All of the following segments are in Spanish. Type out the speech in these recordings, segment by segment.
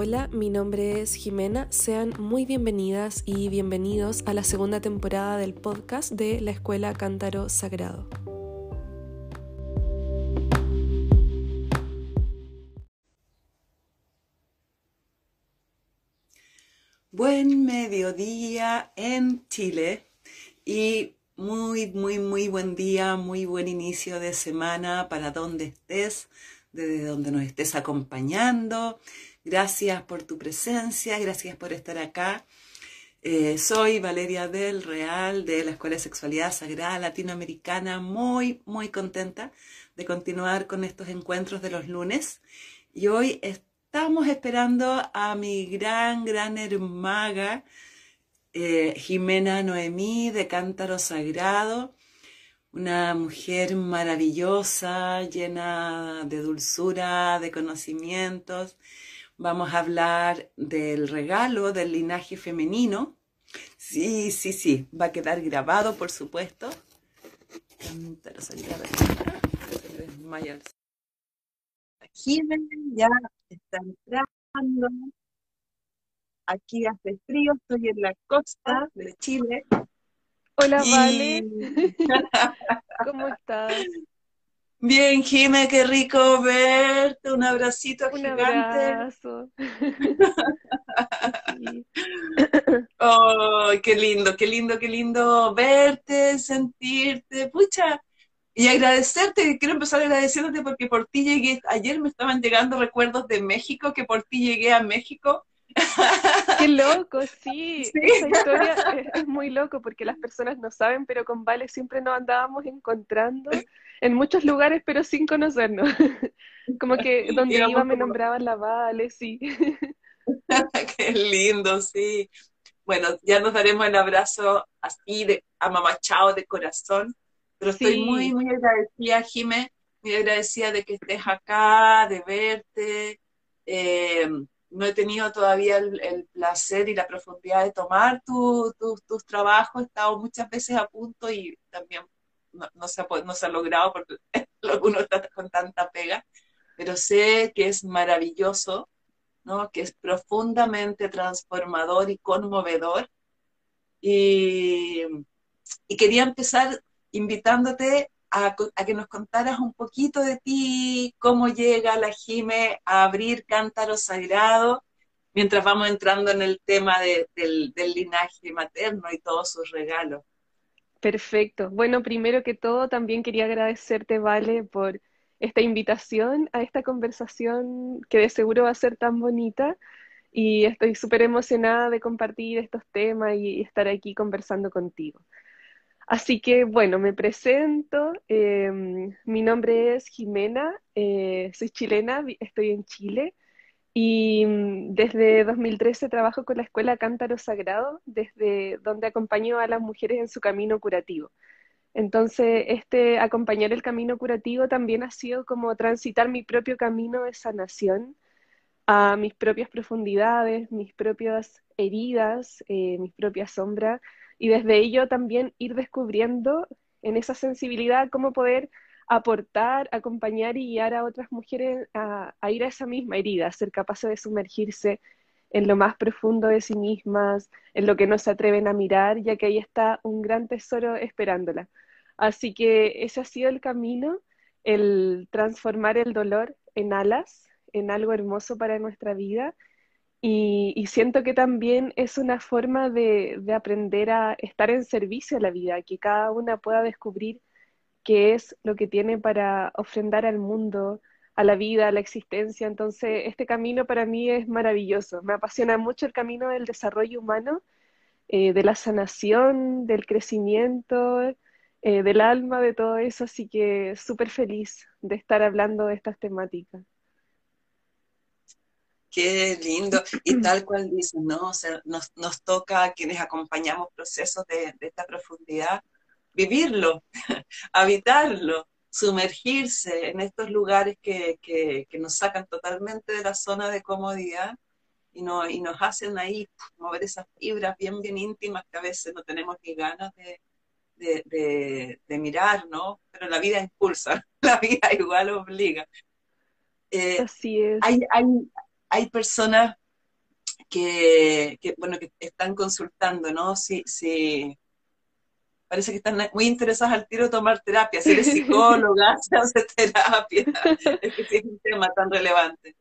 Hola, mi nombre es Jimena. Sean muy bienvenidas y bienvenidos a la segunda temporada del podcast de la Escuela Cántaro Sagrado. Buen mediodía en Chile y muy, muy, muy buen día, muy buen inicio de semana para donde estés, desde donde nos estés acompañando. Gracias por tu presencia, gracias por estar acá. Eh, soy Valeria del Real de la Escuela de Sexualidad Sagrada Latinoamericana, muy, muy contenta de continuar con estos encuentros de los lunes. Y hoy estamos esperando a mi gran, gran hermaga, eh, Jimena Noemí de Cántaro Sagrado, una mujer maravillosa, llena de dulzura, de conocimientos Vamos a hablar del regalo del linaje femenino. Sí, sí, sí, va a quedar grabado, por supuesto. Aquí ya está entrando. Aquí hace frío, estoy en la costa de Chile. Hola, Vale. ¿Cómo estás? Bien, Jime, qué rico verte, un abracito un gigante. Abrazo. oh, qué lindo, qué lindo, qué lindo verte, sentirte, pucha, y agradecerte, quiero empezar agradeciéndote porque por ti llegué, ayer me estaban llegando recuerdos de México, que por ti llegué a México. Qué loco, sí. Esa historia es, muy loco porque las personas no saben, pero con Vale siempre nos andábamos encontrando en muchos lugares, pero sin conocernos. Como que donde iba me nombraban la Vale, sí. Qué lindo, sí. Bueno, ya nos daremos el abrazo así de amamachado de corazón, pero estoy muy, muy agradecida, Jime, muy agradecida de que estés acá, de verte. Eh, no he tenido todavía el, placer y la profundidad de tomar tus trabajos, he estado muchas veces a punto y también no, se, ha, no se ha logrado porque uno está con tanta pega, pero sé que es maravilloso, ¿no? que es profundamente transformador y conmovedor. Y, y quería empezar invitándote a, que nos contaras un poquito de ti, cómo llega la Jime a abrir Cántaro Sagrado, mientras vamos entrando en el tema de, del, del linaje materno y todos sus regalos. Perfecto. Bueno, primero que todo, también quería agradecerte, Vale, por esta invitación a esta conversación que de seguro va a ser tan bonita y estoy súper emocionada de compartir estos temas y estar aquí conversando contigo. Así que bueno, me presento. Em, mi nombre es Jimena, eh, soy chilena, estoy en Chile. Y mm, desde 2013 trabajo con la Escuela Cántaro Sagrado, desde donde acompaño a las mujeres en su camino curativo. Entonces, este acompañar el camino curativo también ha sido como transitar mi propio camino de sanación a mis propias profundidades, mis propias heridas, eh, mis propias sombras, y desde ello también ir descubriendo en esa sensibilidad cómo poder aportar, acompañar y guiar a otras mujeres a, ir a esa misma herida, ser capaces de sumergirse en lo más profundo de sí mismas, en lo que no se atreven a mirar, ya que ahí está un gran tesoro esperándola. Así que ese ha sido el camino, el transformar el dolor en alas, en algo hermoso para nuestra vida. Y, siento que también es una forma de, de aprender a estar en servicio a la vida, que cada una pueda descubrir qué es lo que tiene para ofrendar al mundo, a la vida, a la existencia. Entonces, este camino para mí es maravilloso. Me apasiona mucho el camino del desarrollo humano, eh, de la sanación, del crecimiento, eh, del alma, de todo eso. Así que súper feliz de estar hablando de estas temáticas. Qué lindo. Y tal cual dicen, ¿no? nos, toca a quienes acompañamos procesos de esta profundidad vivirlo, habitarlo, sumergirse en estos lugares que, nos sacan totalmente de la zona de comodidad y, no, y nos hacen ahí mover esas fibras bien, bien íntimas que a veces no tenemos ni ganas de, mirar, ¿no? Pero la vida impulsa, la vida igual obliga. Eh, Así es. Hay, hay, hay personas que, bueno, que están consultando, ¿no? Si, si, parece que están muy interesadas al tiro de tomar terapia, si eres psicóloga, si haces terapia, es que sí es un tema tan relevante.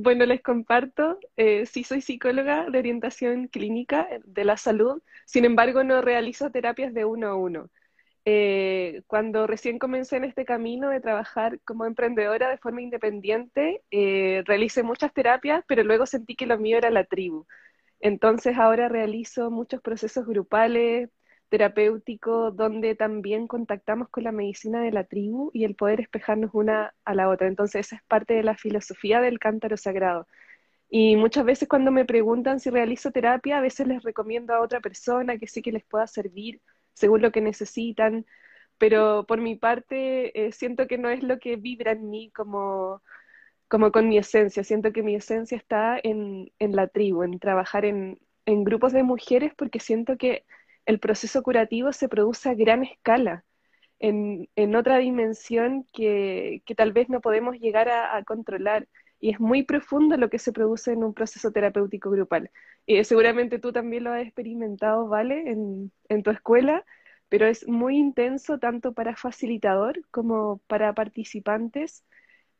Bueno, les comparto, eh, sí soy psicóloga de orientación clínica de la salud, sin embargo no realizo terapias de uno a uno. Eh, cuando recién comencé en este camino de trabajar como emprendedora de forma independiente, eh, realicé muchas terapias, pero luego sentí que lo mío era la tribu. Entonces ahora realizo muchos procesos grupales, terapéuticos, donde también contactamos con la medicina de la tribu y el poder espejarnos una a la otra. Entonces esa es parte de la filosofía del cántaro sagrado. Y muchas veces cuando me preguntan si realizo terapia, a veces les recomiendo a otra persona que sí que les pueda servir según lo que necesitan, pero por mi parte eh, siento que no es lo que vibra en mí como, como con mi esencia, siento que mi esencia está en, en la tribu, en trabajar en, en grupos de mujeres porque siento que el proceso curativo se produce a gran escala, en, en otra dimensión que, que, tal vez no podemos llegar a, a, controlar. Y es muy profundo lo que se produce en un proceso terapéutico grupal. Y seguramente tú también lo has experimentado, ¿vale? En, tu escuela, pero es muy intenso tanto para facilitador como para participantes,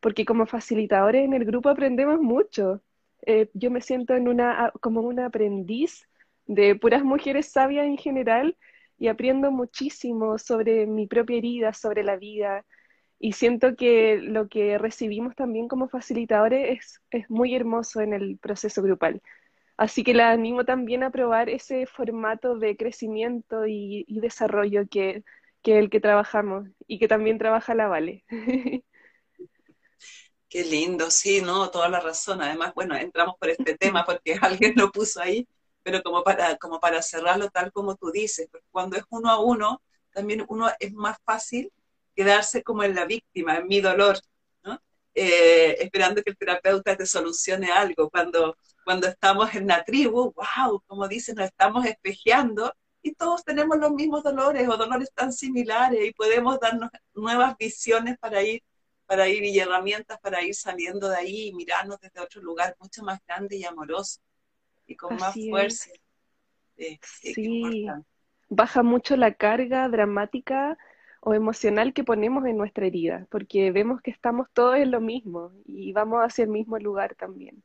porque como facilitadores en el grupo aprendemos mucho. Eh, yo me siento como una aprendiz de puras mujeres sabias en general y aprendo muchísimo sobre mi propia herida, sobre la vida. Y siento que lo que recibimos también como facilitadores es, es muy hermoso en el proceso grupal. Así que la animo también a probar ese formato de crecimiento y, y desarrollo que, que el que trabajamos y que también trabaja la Vale. Qué lindo, sí, no, toda la razón. Además, bueno, entramos por este tema porque alguien lo puso ahí, pero como para, como para cerrarlo tal como tú dices, cuando es uno a uno, también uno es más fácil quedarse como en la víctima, en mi dolor, ¿no? Eh, esperando que el terapeuta te solucione algo. Cuando cuando estamos en la tribu, wow, como dicen, nos estamos espejeando y todos tenemos los mismos dolores o dolores tan similares y podemos darnos nuevas visiones para ir, para ir y herramientas para ir saliendo de ahí y mirarnos desde otro lugar mucho más grande y amoroso y con más fuerza. Sí, sí. baja mucho la carga dramática o emocional que ponemos en nuestra herida, porque vemos que estamos todos en lo mismo y vamos hacia el mismo lugar también.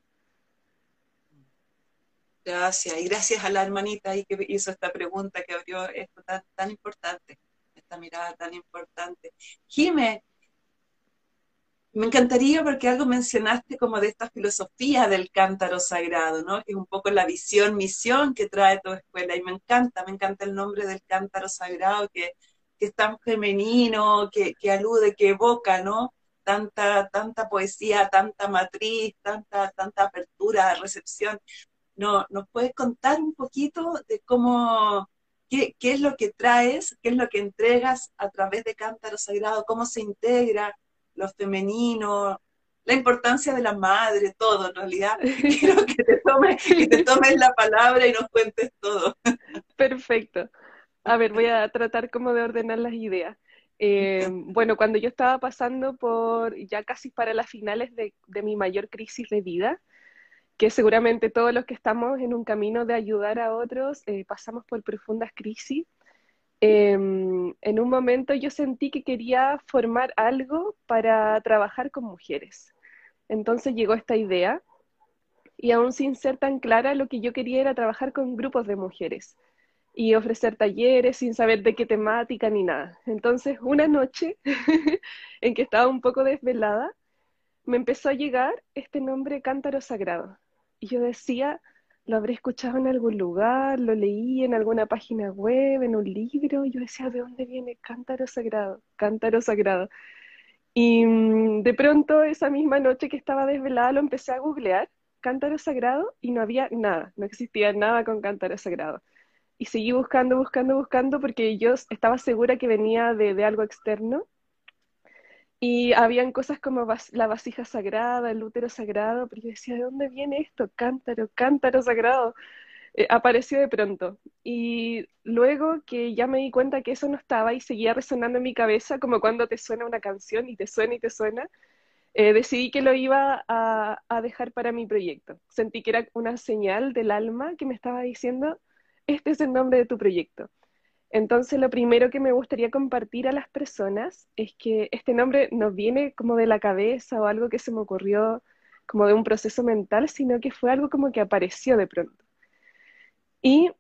Gracias, y gracias a la hermanita ahí que hizo esta pregunta, que abrió esto tan, tan importante, esta mirada tan importante. Jime, me encantaría porque algo mencionaste como de esta filosofía del cántaro sagrado, ¿no? Que es un poco la visión, misión que trae tu escuela, y me encanta, me encanta el nombre del cántaro sagrado, que, que es tan femenino, que, que alude, que evoca, ¿no? Tanta, tanta poesía, tanta matriz, tanta, tanta apertura, recepción. No, ¿Nos puedes contar un poquito de cómo, qué, qué, es lo que traes, qué es lo que entregas a través de Cántaro Sagrado, cómo se integra lo femenino, la importancia de la madre, todo en realidad? Quiero que te, tomes, que te tomes la palabra y nos cuentes todo. Perfecto. A ver, voy a tratar como de ordenar las ideas. Eh, bueno, cuando yo estaba pasando por ya casi para las finales de, mi mayor crisis de vida, que seguramente todos los que estamos en un camino de ayudar a otros eh, pasamos por profundas crisis. Eh, en un momento yo sentí que quería formar algo para trabajar con mujeres. Entonces llegó esta idea y aún sin ser tan clara, lo que yo quería era trabajar con grupos de mujeres y ofrecer talleres sin saber de qué temática ni nada. Entonces, una noche en que estaba un poco desvelada, me empezó a llegar este nombre Cántaro Sagrado. Y yo decía, lo habré escuchado en algún lugar, lo leí en alguna página web, en un libro. Y yo decía, ¿de dónde viene Cántaro Sagrado? Cántaro Sagrado. Y mm, de pronto, esa misma noche que estaba desvelada, lo empecé a googlear, Cántaro Sagrado, y no había nada, no existía nada con Cántaro Sagrado. Y seguí buscando, buscando, buscando, porque yo estaba segura que venía de, de algo externo y habían cosas como la vasija sagrada, el útero sagrado, pero yo decía, ¿de dónde viene esto? Cántaro, cántaro sagrado. Eh, apareció de pronto. Y luego que ya me di cuenta que eso no estaba y seguía resonando en mi cabeza, como cuando te suena una canción y te suena y te suena, eh, decidí que lo iba a, a, dejar para mi proyecto. Sentí que era una señal del alma que me estaba diciendo, este es el nombre de tu proyecto. Entonces, lo primero que me gustaría compartir a las personas es que este nombre no viene como de la cabeza o algo que se me ocurrió como de un proceso mental, sino que fue algo como que apareció de pronto. Y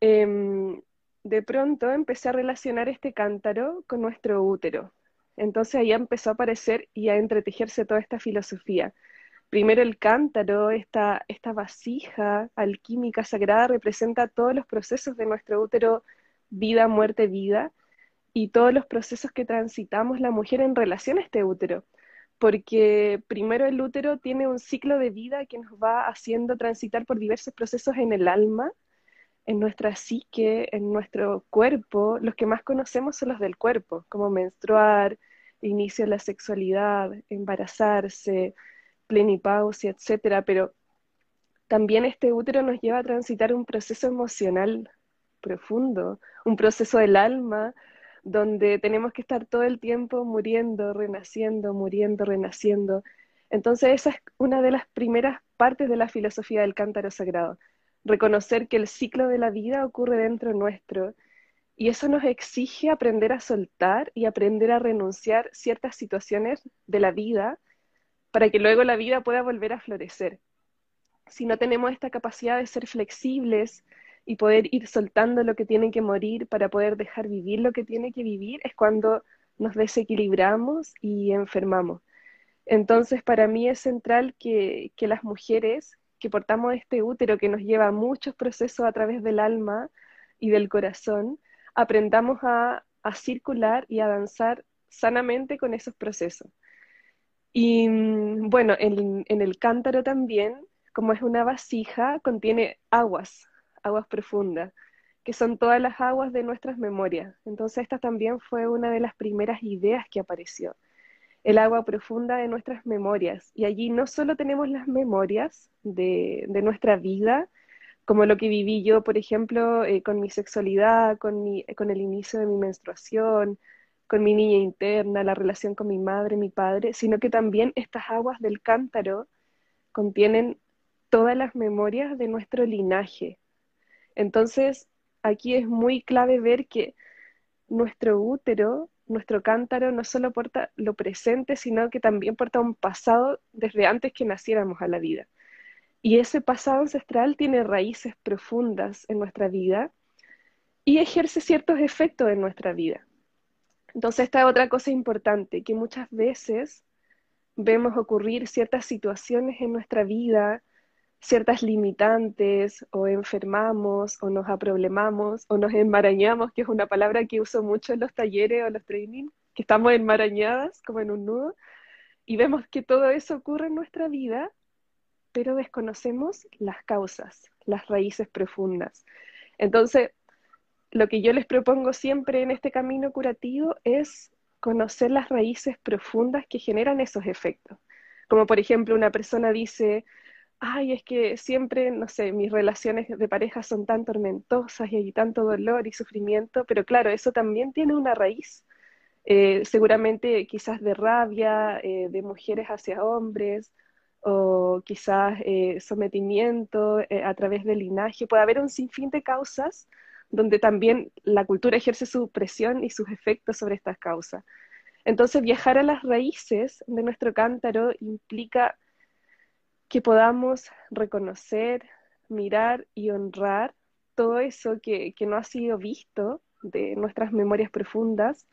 em, de pronto empecé a relacionar este cántaro con nuestro útero. Entonces ahí empezó a aparecer y a entretejerse toda esta filosofía. Primero el cántaro, esta, vasija alquímica sagrada, representa todos los procesos de nuestro útero, vida, muerte, vida, y todos los procesos que transitamos la mujer en relación a este útero. Porque primero el útero tiene un ciclo de vida que nos va haciendo transitar por diversos procesos en el alma, en nuestra psique, en nuestro cuerpo, los que más conocemos son los del cuerpo, como menstruar, inicio de la sexualidad, embarazarse, plenipausia, etcétera, pero también este útero nos lleva a transitar un proceso emocional profundo, un proceso del alma, donde tenemos que estar todo el tiempo muriendo, renaciendo, muriendo, renaciendo. Entonces esa es una de las primeras partes de la filosofía del cántaro sagrado, reconocer que el ciclo de la vida ocurre dentro nuestro y eso nos exige aprender a soltar y aprender a renunciar ciertas situaciones de la vida para que luego la vida pueda volver a florecer. Si no tenemos esta capacidad de ser flexibles y poder ir soltando lo que tiene que morir para poder dejar vivir lo que tiene que vivir, es cuando nos desequilibramos y enfermamos. Entonces, para mí es central que, las mujeres que portamos este útero que nos lleva a muchos procesos a través del alma y del corazón, aprendamos a, circular y a danzar sanamente con esos procesos. Y mm, bueno, en, el cántaro también, como es una vasija, contiene aguas, aguas profundas, que son todas las aguas de nuestras memorias. Entonces esta también fue una de las primeras ideas que apareció el agua profunda de nuestras memorias. Y allí no solo tenemos las memorias de, nuestra vida, como lo que viví yo, por ejemplo, eh, con mi sexualidad, con, con el inicio de mi menstruación, con mi niña interna, la relación con mi madre, mi padre, sino que también estas aguas del cántaro contienen todas las memorias de nuestro linaje. Entonces, aquí es muy clave ver que nuestro útero nuestro cántaro no solo porta lo presente, sino que también porta un pasado desde antes que naciéramos a la vida. Y ese pasado ancestral tiene raíces profundas en nuestra vida y ejerce ciertos efectos en nuestra vida. Entonces, esta es otra cosa importante, que muchas veces vemos ocurrir ciertas situaciones en nuestra vida ciertas limitantes o enfermamos o nos aproblemamos o nos enmarañamos, que es una palabra que uso mucho en los talleres o los trainings, que estamos enmarañadas como en un nudo, y vemos que todo eso ocurre en nuestra vida, pero desconocemos las causas, las raíces profundas. Entonces, lo que yo les propongo siempre en este camino curativo es conocer las raíces profundas que generan esos efectos. Como por ejemplo, una persona dice, ay, es que siempre, no sé, mis relaciones de pareja son tan tormentosas y hay tanto dolor y sufrimiento, pero claro, eso también tiene una raíz, eh, seguramente quizás de rabia, eh, de mujeres hacia hombres, o quizás eh, sometimiento a través del linaje, puede haber un sinfín de causas donde también la cultura ejerce su presión y sus efectos sobre estas causas. Entonces, viajar a las raíces de nuestro cántaro implica que podamos reconocer, mirar y honrar todo eso que, no ha sido visto de nuestras memorias profundas,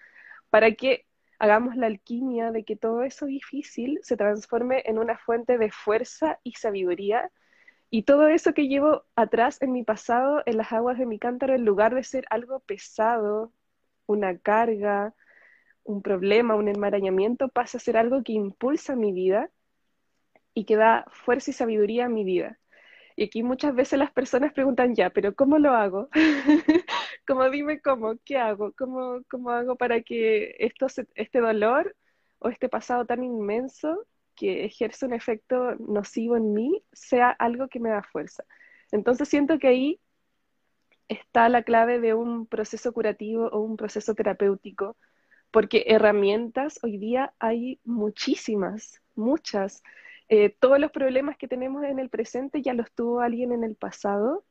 para que hagamos la alquimia de que todo eso difícil se transforme en una fuente de fuerza y sabiduría, y todo eso que llevo atrás en mi pasado, en las aguas de mi cántaro, en lugar de ser algo pesado, una carga, un problema, un enmarañamiento, pasa a ser algo que impulsa mi vida y que da fuerza y sabiduría a mi vida. Y aquí muchas veces las personas preguntan, ya, pero ¿cómo lo hago? como dime cómo, ¿qué hago? ¿Cómo, cómo hago para que esto este dolor o este pasado tan inmenso que ejerce un efecto nocivo en mí sea algo que me da fuerza? Entonces siento que ahí está la clave de un proceso curativo o un proceso terapéutico, porque herramientas hoy día hay muchísimas muchas. Eh, todos los problemas que tenemos en el presente ya los tuvo alguien en el pasado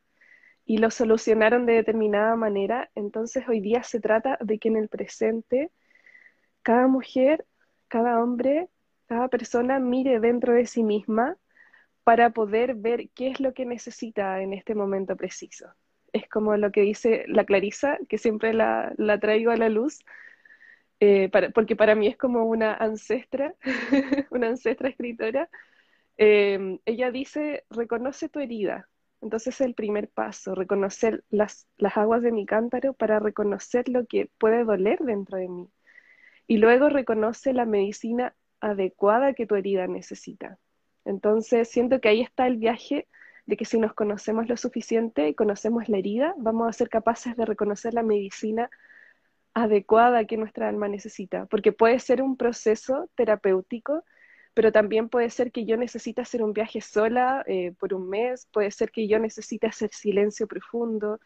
y los solucionaron de determinada manera. Entonces hoy día se trata de que en el presente cada mujer, cada hombre, cada persona mire dentro de sí misma para poder ver qué es lo que necesita en este momento preciso. Es como lo que dice la Clarisa, que siempre la, traigo a la luz, eh, porque para mí es como una ancestra, una ancestra escritora. Eh, ella dice, reconoce tu herida. Entonces el primer paso, reconocer las, las aguas de mi cántaro para reconocer lo que puede doler dentro de mí. Y luego reconoce la medicina adecuada que tu herida necesita. Entonces, siento que ahí está el viaje de que si nos conocemos lo suficiente y conocemos la herida, vamos a ser capaces de reconocer la medicina adecuada que nuestra alma necesita, porque puede ser un proceso terapéutico, pero también puede ser que yo necesite hacer un viaje sola eh, por un mes, puede ser que yo necesite hacer silencio profundo,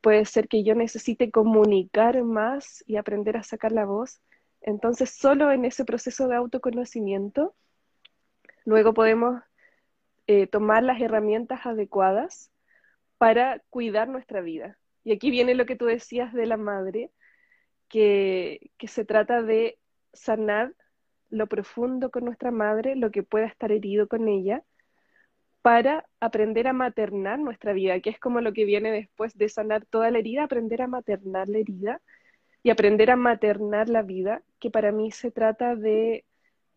puede ser que yo necesite comunicar más y aprender a sacar la voz. Entonces, solo en ese proceso de autoconocimiento, Luego podemos eh, tomar las herramientas adecuadas para cuidar nuestra vida. Y aquí viene lo que tú decías de la madre, que, que se trata de sanar lo profundo con nuestra madre, lo que pueda estar herido con ella, para aprender a maternar nuestra vida, que es como lo que viene después de sanar toda la herida, aprender a maternar la herida y aprender a maternar la vida, que para mí se trata de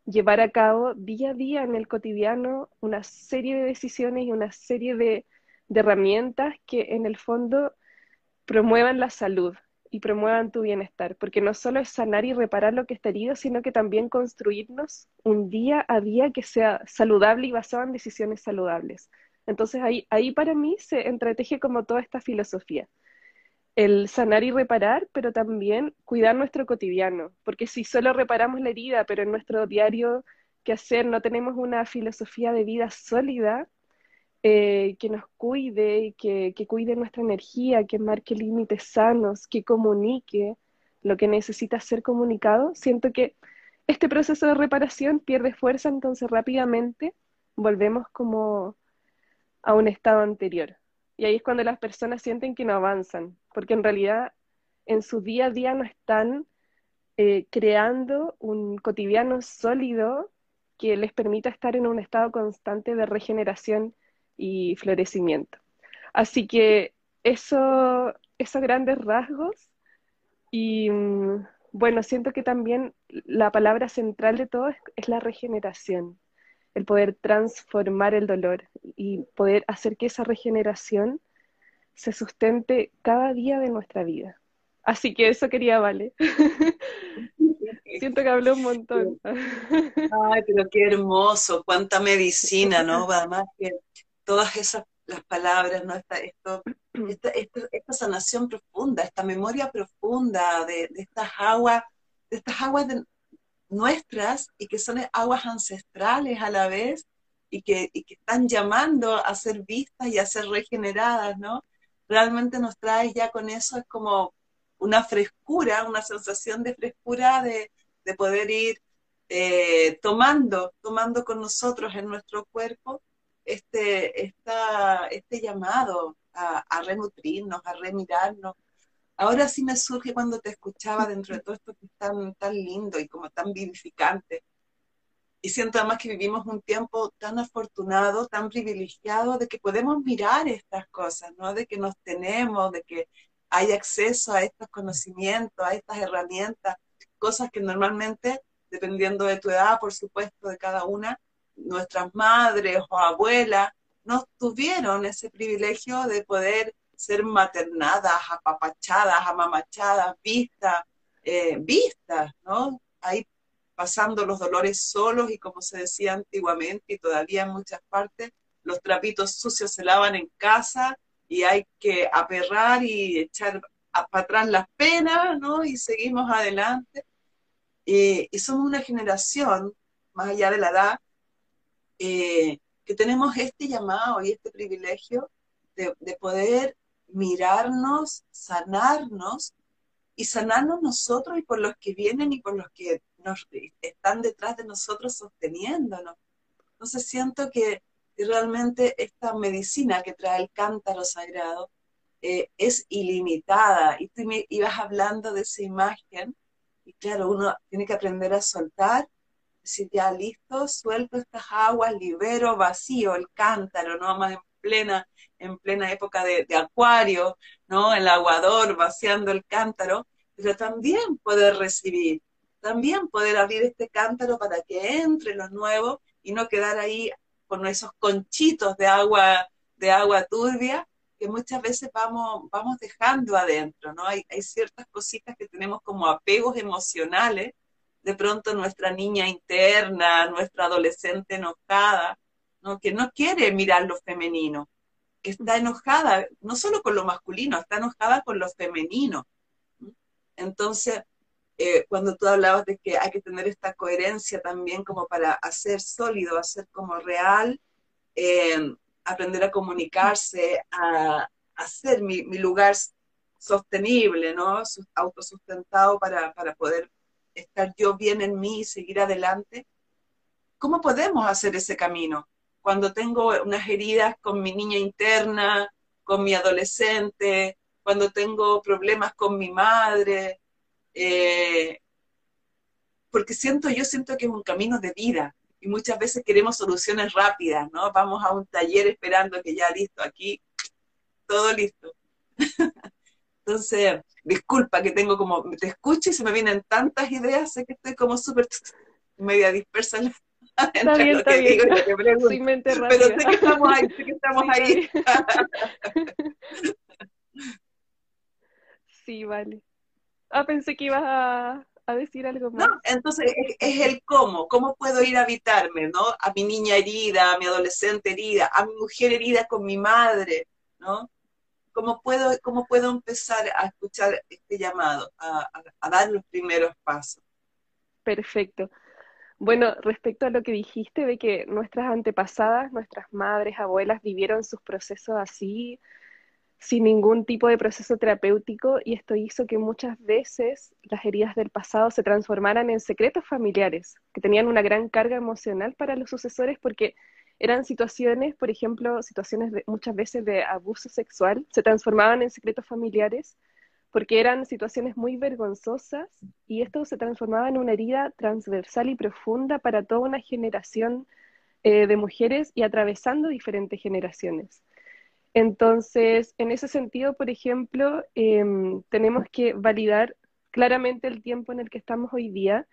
llevar a cabo día a día en el cotidiano una serie de decisiones y una serie de, herramientas que en el fondo promuevan la salud y promuevan tu bienestar, porque no solo es sanar y reparar lo que está herido, sino que también construirnos un día a día que sea saludable y basado en decisiones saludables. Entonces ahí, ahí para mí se entreteje como toda esta filosofía el sanar y reparar, pero también cuidar nuestro cotidiano, porque si solo reparamos la herida, pero en nuestro diario que hacer no tenemos una filosofía de vida sólida eh, que nos cuide, que, que cuide nuestra energía, que marque límites sanos, que comunique lo que necesita ser comunicado, siento que este proceso de reparación pierde fuerza, entonces rápidamente volvemos como a un estado anterior. Y ahí es cuando las personas sienten que no avanzan, porque en realidad en su día a día no están eh, creando un cotidiano sólido que les permita estar en un estado constante de regeneración y florecimiento. Así que eso, esos grandes rasgos y mm, bueno, siento que también la palabra central de todo es la regeneración el poder transformar el dolor y poder hacer que esa regeneración se sustente cada día de nuestra vida. Así que eso quería, Vale. Siento que hablé un montón. Ay, pero qué hermoso, cuánta medicina, ¿no? Además que todas esas las palabras, ¿no? Esta, esto, esta, esta, sanación profunda, esta memoria profunda de, estas aguas, de estas aguas nuestras y que son aguas ancestrales a la vez y que, y que están llamando a ser vistas y a ser regeneradas, ¿no? Realmente nos trae ya con eso, es como una frescura, una sensación de frescura de, de poder ir eh, tomando, tomando con nosotros en nuestro cuerpo este, esta, este llamado a, a renutrirnos, a remirarnos, Ahora sí me surge cuando te escuchaba dentro de todo esto que es tan, tan lindo y como tan vivificante. Y siento además que vivimos un tiempo tan afortunado, tan privilegiado, de que podemos mirar estas cosas, ¿no? De que nos tenemos, de que hay acceso a estos conocimientos, a estas herramientas, cosas que normalmente, dependiendo de tu edad, por supuesto, de cada una, nuestras madres o abuelas no tuvieron ese privilegio de poder ser maternadas, apapachadas, amamachadas, vistas, eh, vistas, ¿no? Ahí pasando los dolores solos y como se decía antiguamente y todavía en muchas partes, los trapitos sucios se lavan en casa y hay que aperrar y echar para atrás las penas, ¿no? Y seguimos adelante. y somos una generación, más allá de la edad, eh, que tenemos este llamado y este privilegio de, de poder mirarnos, sanarnos y sanarnos nosotros y por los que vienen y por los que nos, están detrás de nosotros sosteniéndonos. Entonces siento que realmente esta medicina que trae el cántaro sagrado eh, es ilimitada. Y tú ibas hablando de esa imagen, y claro, uno tiene que aprender a soltar, decir, ya listo, suelto estas aguas, libero, vacío el cántaro, ¿no? Más en plena, en plena época de, de acuario, ¿no? El aguador vaciando el cántaro, pero también poder recibir, también poder abrir este cántaro para que entre lo nuevo y no quedar ahí con esos conchitos de agua, de agua turbia que muchas veces vamos, vamos dejando adentro, ¿no? Hay, hay ciertas cositas que tenemos como apegos emocionales, de pronto nuestra niña interna, nuestra adolescente enojada, ¿no? que no quiere mirar lo femenino, que está enojada no solo con lo masculino, está enojada con lo femenino. Entonces, eh, cuando tú hablabas de que hay que tener esta coherencia también como para hacer sólido, hacer como real, eh, aprender a comunicarse, a, hacer mi, lugar sostenible, ¿no? Autosustentado para, para poder estar yo bien en mí y seguir adelante. ¿Cómo podemos hacer ese camino? Cuando tengo unas heridas con mi niña interna, con mi adolescente, cuando tengo problemas con mi madre, eh, porque siento, yo siento que es un camino de vida, y muchas veces queremos soluciones rápidas, ¿no? Vamos a un taller esperando que ya listo, aquí todo listo. Entonces, disculpa que tengo como, te escucho y se me vienen tantas ideas, sé que estoy como súper media dispersa en Está bien, está bien. Pero sé que estamos ahí, sé que estamos ahí. sí, vale. Ah, pensé que ibas a, a decir algo más. No, entonces es, el cómo, cómo puedo ir a habitarme, ¿no? A mi niña herida, a mi adolescente herida, a mi mujer herida con mi madre, ¿no? ¿Cómo puedo, cómo puedo empezar a escuchar este llamado, a, a dar los primeros pasos? Perfecto. Bueno, respecto a lo que dijiste de que nuestras antepasadas, nuestras madres, abuelas vivieron sus procesos así, sin ningún tipo de proceso terapéutico y esto hizo que muchas veces las heridas del pasado se transformaran en secretos familiares, que tenían una gran carga emocional para los sucesores porque eran situaciones, por ejemplo, situaciones de, muchas veces de abuso sexual, se transformaban en secretos familiares porque eran situaciones muy vergonzosas y esto se transformaba en una herida transversal y profunda para toda una generación eh, de mujeres y atravesando diferentes generaciones. Entonces, en ese sentido, por ejemplo, em, tenemos que validar claramente el tiempo en el que estamos hoy día.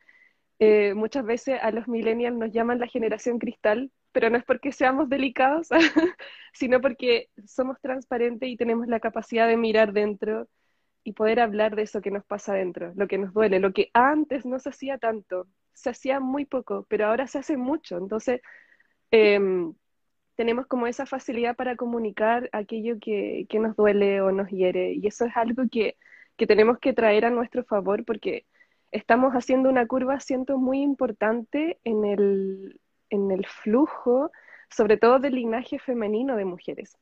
Eh, muchas veces a los millennials nos llaman la generación cristal, pero no es porque seamos delicados, sino porque somos transparentes y tenemos la capacidad de mirar dentro y poder hablar de eso que nos pasa dentro, lo que nos duele, lo que antes no se hacía tanto, se hacía muy poco, pero ahora se hace mucho. Entonces, em, tenemos como esa facilidad para comunicar aquello que, nos duele o nos hiere. Y eso es algo que, tenemos que traer a nuestro favor porque estamos haciendo una curva, siento, muy importante en el, en el flujo, sobre todo del linaje femenino de mujeres.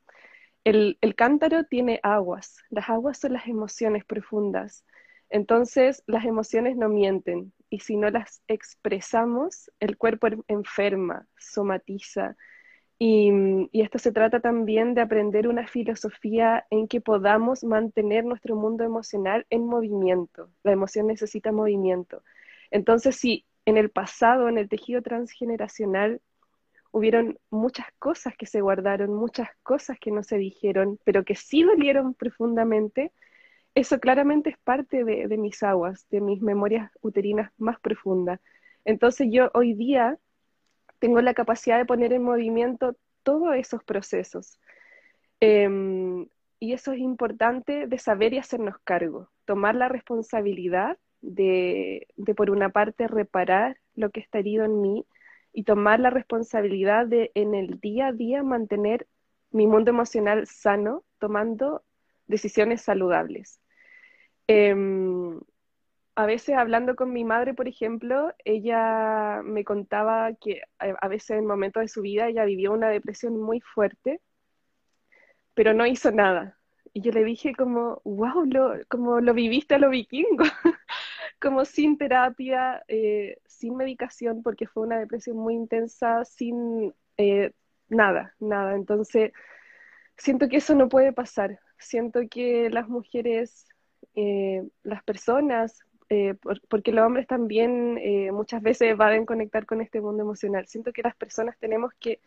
El, el cántaro tiene aguas, las aguas son las emociones profundas. Entonces, las emociones no mienten y si no las expresamos, el cuerpo enferma, somatiza, y, esto se trata también de aprender una filosofía en que podamos mantener nuestro mundo emocional en movimiento. La emoción necesita movimiento. Entonces, si en el pasado, en el tejido transgeneracional, hubieron muchas cosas que se guardaron, muchas cosas que no se dijeron, pero que sí dolieron profundamente, eso claramente es parte de mis aguas, de mis memorias uterinas más profundas. Entonces yo hoy día tengo la capacidad de poner en movimiento todos esos procesos. Em, y eso es importante de saber y hacernos cargo, tomar la responsabilidad de, de, por una parte, reparar lo que está herido en mí y tomar la responsabilidad de, en el día a día, mantener mi mundo emocional sano, tomando decisiones saludables. Em, a veces hablando con mi madre, por ejemplo, ella me contaba que a veces en momentos de su vida ella vivió una depresión muy fuerte, pero no hizo nada. Y yo le dije como, wow, lo, como lo viviste a lo vikingo, como sin terapia, eh, sin medicación, porque fue una depresión muy intensa, sin eh, nada, nada. Entonces, siento que eso no puede pasar. Siento que las mujeres, eh, las personas, porque los hombres también muchas veces van a conectar con este mundo emocional, siento que las personas tenemos que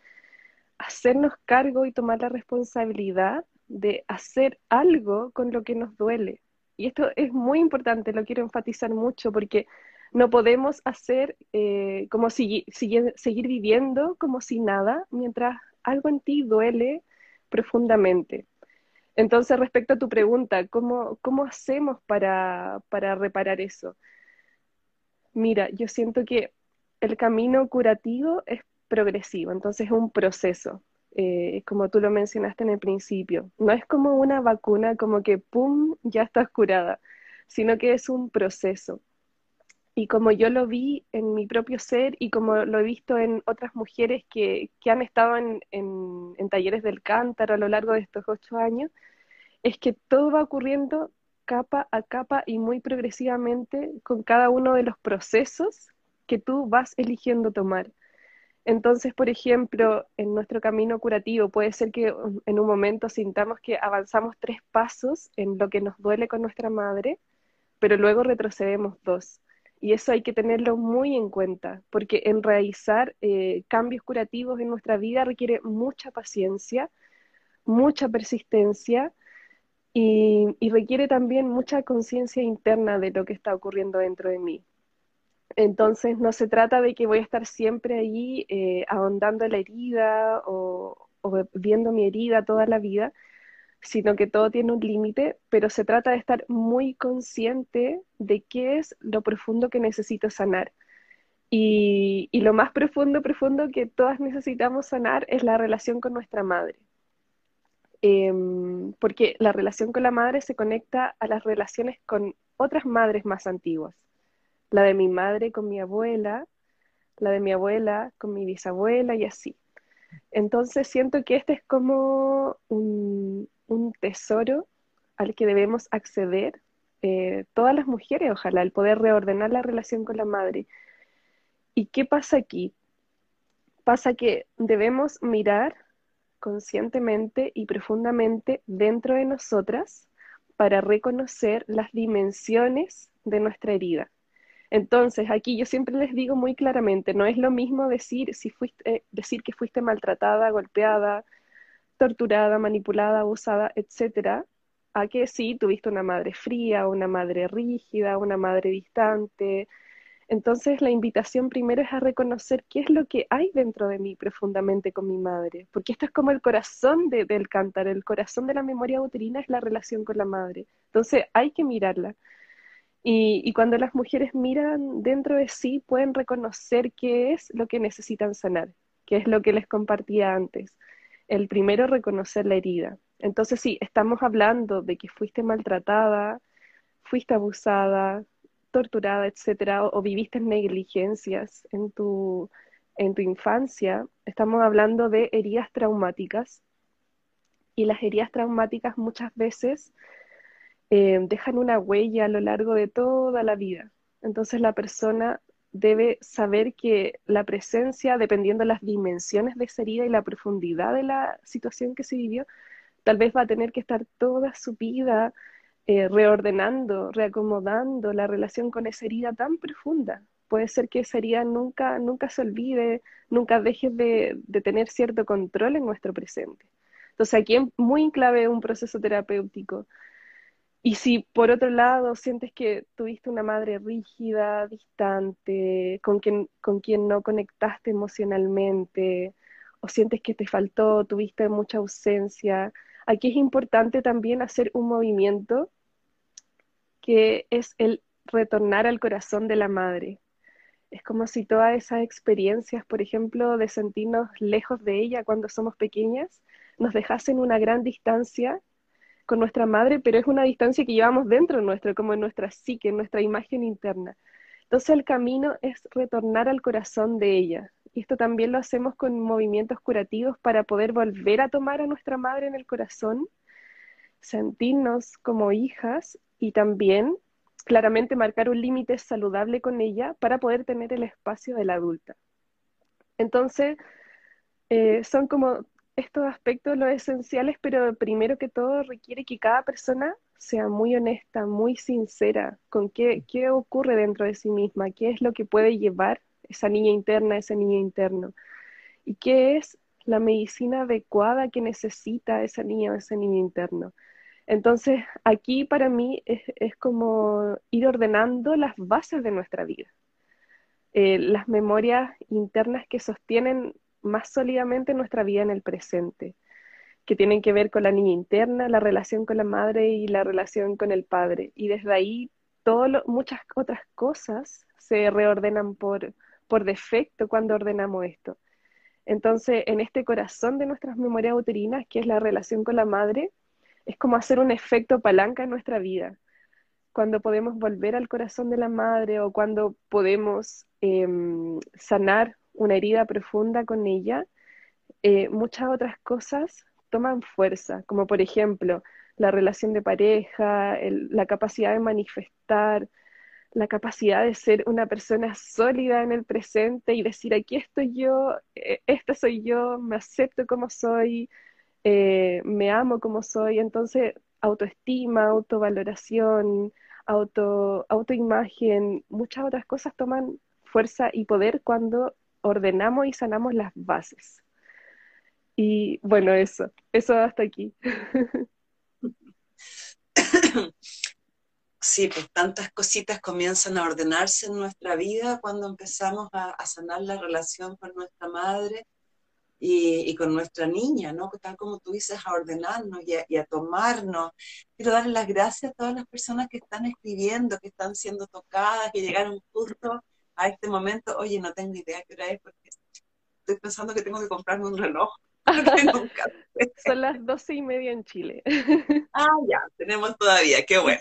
hacernos cargo y tomar la responsabilidad de hacer algo con lo que nos duele. Y esto es muy importante, lo quiero enfatizar mucho porque no podemos hacer eh, como si, seguir viviendo como si nada mientras algo en ti duele profundamente. Entonces, respecto a tu pregunta, ¿cómo, cómo hacemos para, para reparar eso? Mira, yo siento que el camino curativo es progresivo, entonces es un proceso. Eh, como tú lo mencionaste en el principio. No es como una vacuna, como que ¡pum! ya estás curada, sino que es un proceso. Y como yo lo vi en mi propio ser y como lo he visto en otras mujeres que, han estado en, en, talleres del cántaro a lo largo de estos ocho años, es que todo va ocurriendo capa a capa y muy progresivamente con cada uno de los procesos que tú vas eligiendo tomar. Entonces, por ejemplo, en nuestro camino curativo puede ser que en un momento sintamos que avanzamos tres pasos en lo que nos duele con nuestra madre, pero luego retrocedemos dos. Y eso hay que tenerlo muy en cuenta, porque enraizar eh, cambios curativos en nuestra vida requiere mucha paciencia, mucha persistencia y requiere también mucha conciencia interna de lo que está ocurriendo dentro de mí. Entonces no se trata de que voy a estar siempre ahí eh, ahondando en la herida o, viendo mi herida toda la vida, sino que todo tiene un límite, pero se trata de estar muy consciente de qué es lo profundo que necesito sanar. Y, lo más profundo, profundo que todas necesitamos sanar es la relación con nuestra madre. Em, porque la relación con la madre se conecta a las relaciones con otras madres más antiguas la de mi madre con mi abuela, la de mi abuela con mi bisabuela y así. Entonces siento que este es como un, tesoro al que debemos acceder eh, todas las mujeres, ojalá, el poder reordenar la relación con la madre. ¿Y qué pasa aquí? Pasa que debemos mirar conscientemente y profundamente dentro de nosotras para reconocer las dimensiones de nuestra herida. Entonces, aquí yo siempre les digo muy claramente, no es lo mismo decir, si fuiste, eh, decir que fuiste maltratada, golpeada, torturada, manipulada, abusada, etcétera, a que sí tuviste una madre fría, una madre rígida, una madre distante. Entonces, la invitación primero es a reconocer qué es lo que hay dentro de mí profundamente con mi madre, porque esto es como el corazón del cántaro, el corazón de la memoria uterina es la relación con la madre. Entonces, hay que mirarla. Y, cuando las mujeres miran dentro de sí, pueden reconocer qué es lo que necesitan sanar, qué es lo que les compartía antes. El primero, reconocer la herida. Entonces, sí, estamos hablando de que fuiste maltratada, fuiste abusada, torturada, etcétera, o, viviste negligencias en tu, en tu infancia. Estamos hablando de heridas traumáticas. Y las heridas traumáticas muchas veces eh, dejan una huella a lo largo de toda la vida. Entonces la persona debe saber que la presencia, dependiendo de las dimensiones de esa herida y la profundidad de la situación que se vivió, tal vez va a tener que estar toda su vida eh, reordenando, reacomodando la relación con esa herida tan profunda. Puede ser que esa herida nunca, nunca se olvide, nunca deje de, de tener cierto control en nuestro presente. Entonces aquí es muy clave un proceso terapéutico y si por otro lado sientes que tuviste una madre rígida, distante, con quien, no conectaste emocionalmente, o sientes que te faltó, tuviste mucha ausencia, aquí es importante también hacer un movimiento que es el retornar al corazón de la madre. Es como si todas esas experiencias, por ejemplo, de sentirnos lejos de ella cuando somos pequeñas, nos dejasen una gran distancia con nuestra madre, pero es una distancia que llevamos dentro nuestro, como en nuestra psique, en nuestra imagen interna. Entonces el camino es retornar al corazón de ella. Y esto también lo hacemos con movimientos curativos para poder volver a tomar a nuestra madre en el corazón, sentirnos como hijas y también claramente marcar un límite saludable con ella para poder tener el espacio de la adulta. Entonces, eh, son como estos aspectos los esenciales, pero primero que todo requiere que cada persona sea muy honesta, muy sincera con qué, qué ocurre dentro de sí misma, qué es lo que puede llevar esa niña interna, ese niño interno, y qué es la medicina adecuada que necesita esa niña o ese niño interno. Entonces, aquí para mí es, como ir ordenando las bases de nuestra vida. Eh, las memorias internas que sostienen más sólidamente nuestra vida en el presente, que tienen que ver con la niña interna, la relación con la madre y la relación con el padre. Y desde ahí todo muchas otras cosas se reordenan por, por defecto cuando ordenamos esto. Entonces, en este corazón de nuestras memorias uterinas, que es la relación con la madre, es como hacer un efecto palanca en nuestra vida. Cuando podemos volver al corazón de la madre o cuando podemos em, sanar una herida profunda con ella, eh, muchas otras cosas toman fuerza, como por ejemplo la relación de pareja, la capacidad de manifestar, la capacidad de ser una persona sólida en el presente y decir, aquí estoy yo, eh, esta soy yo, me acepto como soy, eh, me amo como soy. Entonces, autoestima, autovaloración, auto, autoimagen, muchas otras cosas toman fuerza y poder cuando ordenamos y sanamos las bases. Y bueno, eso, eso hasta aquí. Sí, pues tantas cositas comienzan a ordenarse en nuestra vida cuando empezamos a, sanar la relación con nuestra madre y, con nuestra niña, ¿no? Tal como tú dices, a ordenarnos y a, y a, tomarnos. Quiero darle las gracias a todas las personas que están escribiendo, que están siendo tocadas, que llegaron justo a este momento. Oye, no tengo idea qué hora es porque estoy pensando que tengo que comprarme un reloj. Son las doce y media en Chile. Ah, ya, tenemos todavía, qué bueno.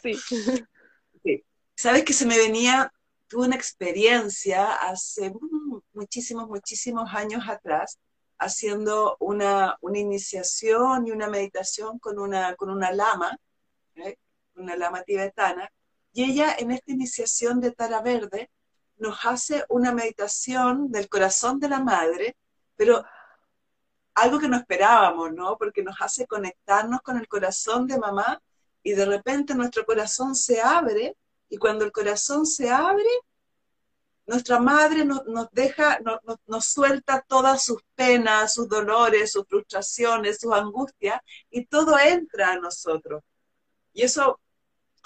Sí. Sabes que se me venía, tuve una experiencia hace muchísimos, muchísimos años atrás, haciendo una, una iniciación y una meditación con una, con una lama, ¿eh? una lama tibetana, y ella en esta iniciación de Tara Verde nos hace una meditación del corazón de la madre, pero algo que no esperábamos, ¿no? Porque nos hace conectarnos con el corazón de mamá y de repente nuestro corazón se abre y cuando el corazón se abre, nuestra madre nos, deja, nos, suelta todas sus penas, sus dolores, sus frustraciones, sus angustias, y todo entra a nosotros. Y eso,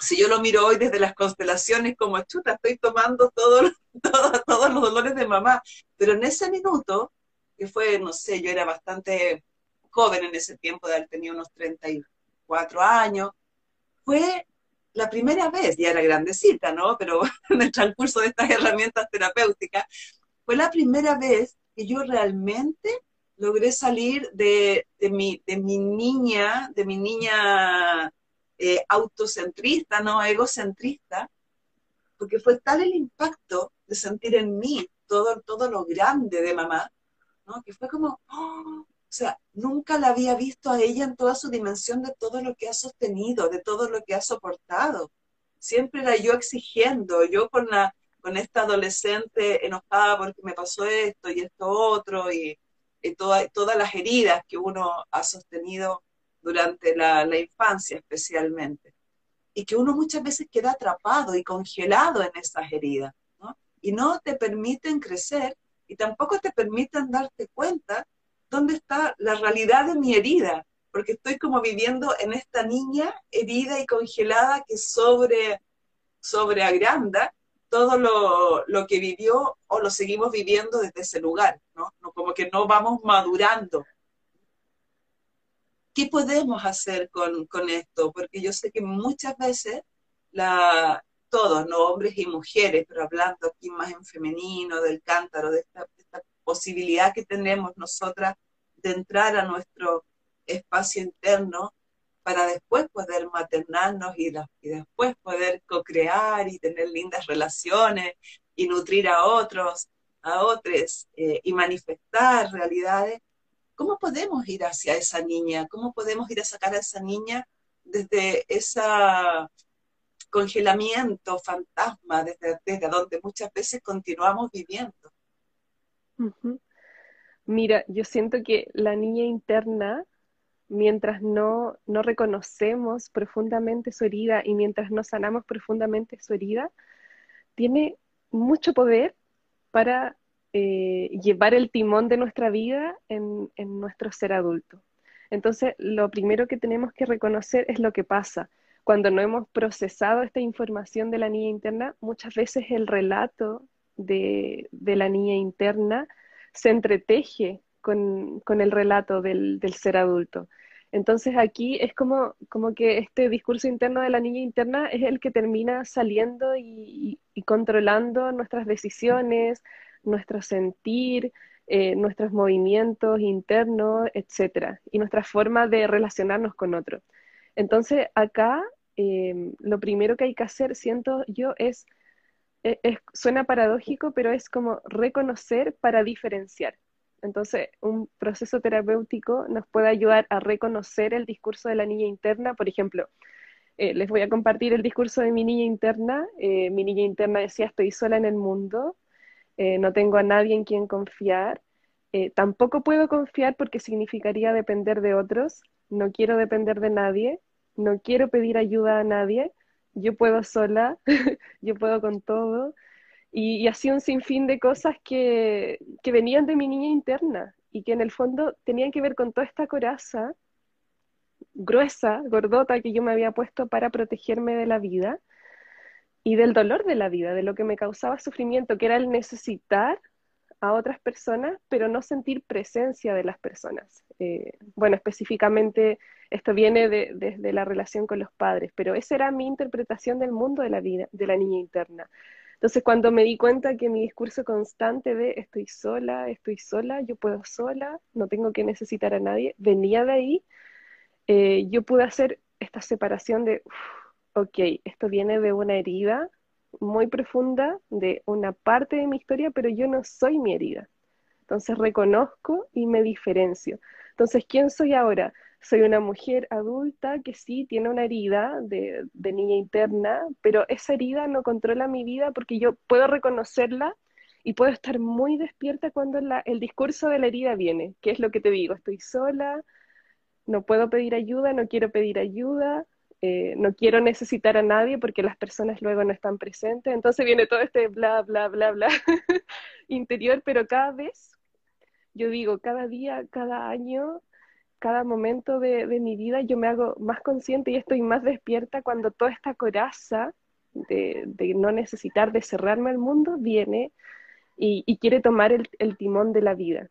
si yo lo miro hoy desde las constelaciones, como chuta, estoy tomando todo, todos los dolores de mamá. Pero en ese minuto, que fue, no sé, yo era bastante joven en ese tiempo, de haber tenido unos 34 años, fue la primera vez, ya era grandecita, ¿no? Pero en el transcurso de estas herramientas terapéuticas, fue la primera vez que yo realmente logré salir de, mi, de mi niña, de mi niña eh, autocentrista, ¿no? Egocentrista, porque fue tal el impacto de sentir en mí todo, todo lo grande de mamá, ¿no? Que fue como, ¡oh! O sea, nunca la había visto a ella en toda su dimensión de todo lo que ha sostenido, de todo lo que ha soportado. Siempre era yo exigiendo, yo con, la, con esta adolescente enojada porque me pasó esto y esto otro, y, todas las heridas que uno ha sostenido durante la, la infancia especialmente. Y que uno muchas veces queda atrapado y congelado en esas heridas. Y no te permiten crecer y tampoco te permiten darte cuenta dónde está la realidad de mi herida, porque estoy como viviendo en esta niña herida y congelada que sobre, sobre agranda todo lo, lo, que vivió o lo seguimos viviendo desde ese lugar, ¿no? Como que no vamos madurando. ¿Qué podemos hacer con, con esto? Porque yo sé que muchas veces la, todos, ¿no? hombres y mujeres, pero hablando aquí más en femenino, del cántaro, de esta, posibilidad que tenemos nosotras de entrar a nuestro espacio interno para después poder maternarnos y, y después poder co-crear y tener lindas relaciones y nutrir a otros, a otros eh, y manifestar realidades. ¿Cómo podemos ir hacia esa niña? ¿Cómo podemos ir a sacar a esa niña desde esa, congelamiento, fantasma, desde, desde donde muchas veces continuamos viviendo. Mira, yo siento que la niña interna, mientras no, no reconocemos profundamente su herida y mientras no sanamos profundamente su herida, tiene mucho poder para eh, llevar el timón de nuestra vida en, nuestro ser adulto. Entonces, lo primero que tenemos que reconocer es lo que pasa. Cuando no hemos procesado esta información de la niña interna, muchas veces el relato de, la niña interna se entreteje con, el relato del, ser adulto. Entonces aquí es como, que este discurso interno de la niña interna es el que termina saliendo y controlando nuestras decisiones, nuestro sentir, eh, nuestros movimientos internos, etcétera, y nuestra forma de relacionarnos con otros. Entonces acá eh, lo primero que hay que hacer, siento yo, es e, suena paradójico, pero es como reconocer para diferenciar. Entonces, un proceso terapéutico nos puede ayudar a reconocer el discurso de la niña interna. Por ejemplo, eh, les voy a compartir el discurso de mi niña interna. Eh, mi niña interna decía, estoy sola en el mundo, eh, no tengo a nadie en quien confiar. tampoco puedo confiar porque significaría depender de otros. No quiero depender de nadie. No quiero pedir ayuda a nadie yo puedo sola, yo puedo con todo. Y, así un sinfín de cosas que, que, venían de mi niña interna y que en el fondo tenían que ver con toda esta coraza gruesa, gordota que yo me había puesto para protegerme de la vida y del dolor de la vida, de lo que me causaba sufrimiento, que era el necesitar a otras personas, pero no sentir presencia de las personas. Eh, bueno, específicamente esto viene desde la relación con los padres, pero esa era mi interpretación del mundo de la vida, de la niña interna. Entonces, cuando me di cuenta que mi discurso constante de estoy sola, estoy sola, yo puedo sola, no tengo que necesitar a nadie, venía de ahí, eh, yo pude hacer esta separación de, ok, esto viene de una herida muy profunda de una parte de mi historia, pero yo no soy mi herida. Entonces reconozco y me diferencio. Entonces, ¿quién soy ahora? Soy una mujer adulta que sí tiene una herida de, niña interna, pero esa herida no controla mi vida porque yo puedo reconocerla y puedo estar muy despierta cuando el discurso de la herida viene, que es lo que te digo, estoy sola, no puedo pedir ayuda, no quiero pedir ayuda, eh, no quiero necesitar a nadie porque las personas luego no están presentes, entonces viene todo este bla, bla, bla, bla interior, pero cada vez, yo digo, cada día, cada año, cada momento de, mi vida yo me hago más consciente y estoy más despierta cuando toda esta coraza de, no necesitar, de cerrarme al mundo, viene y, quiere tomar el timón de la vida,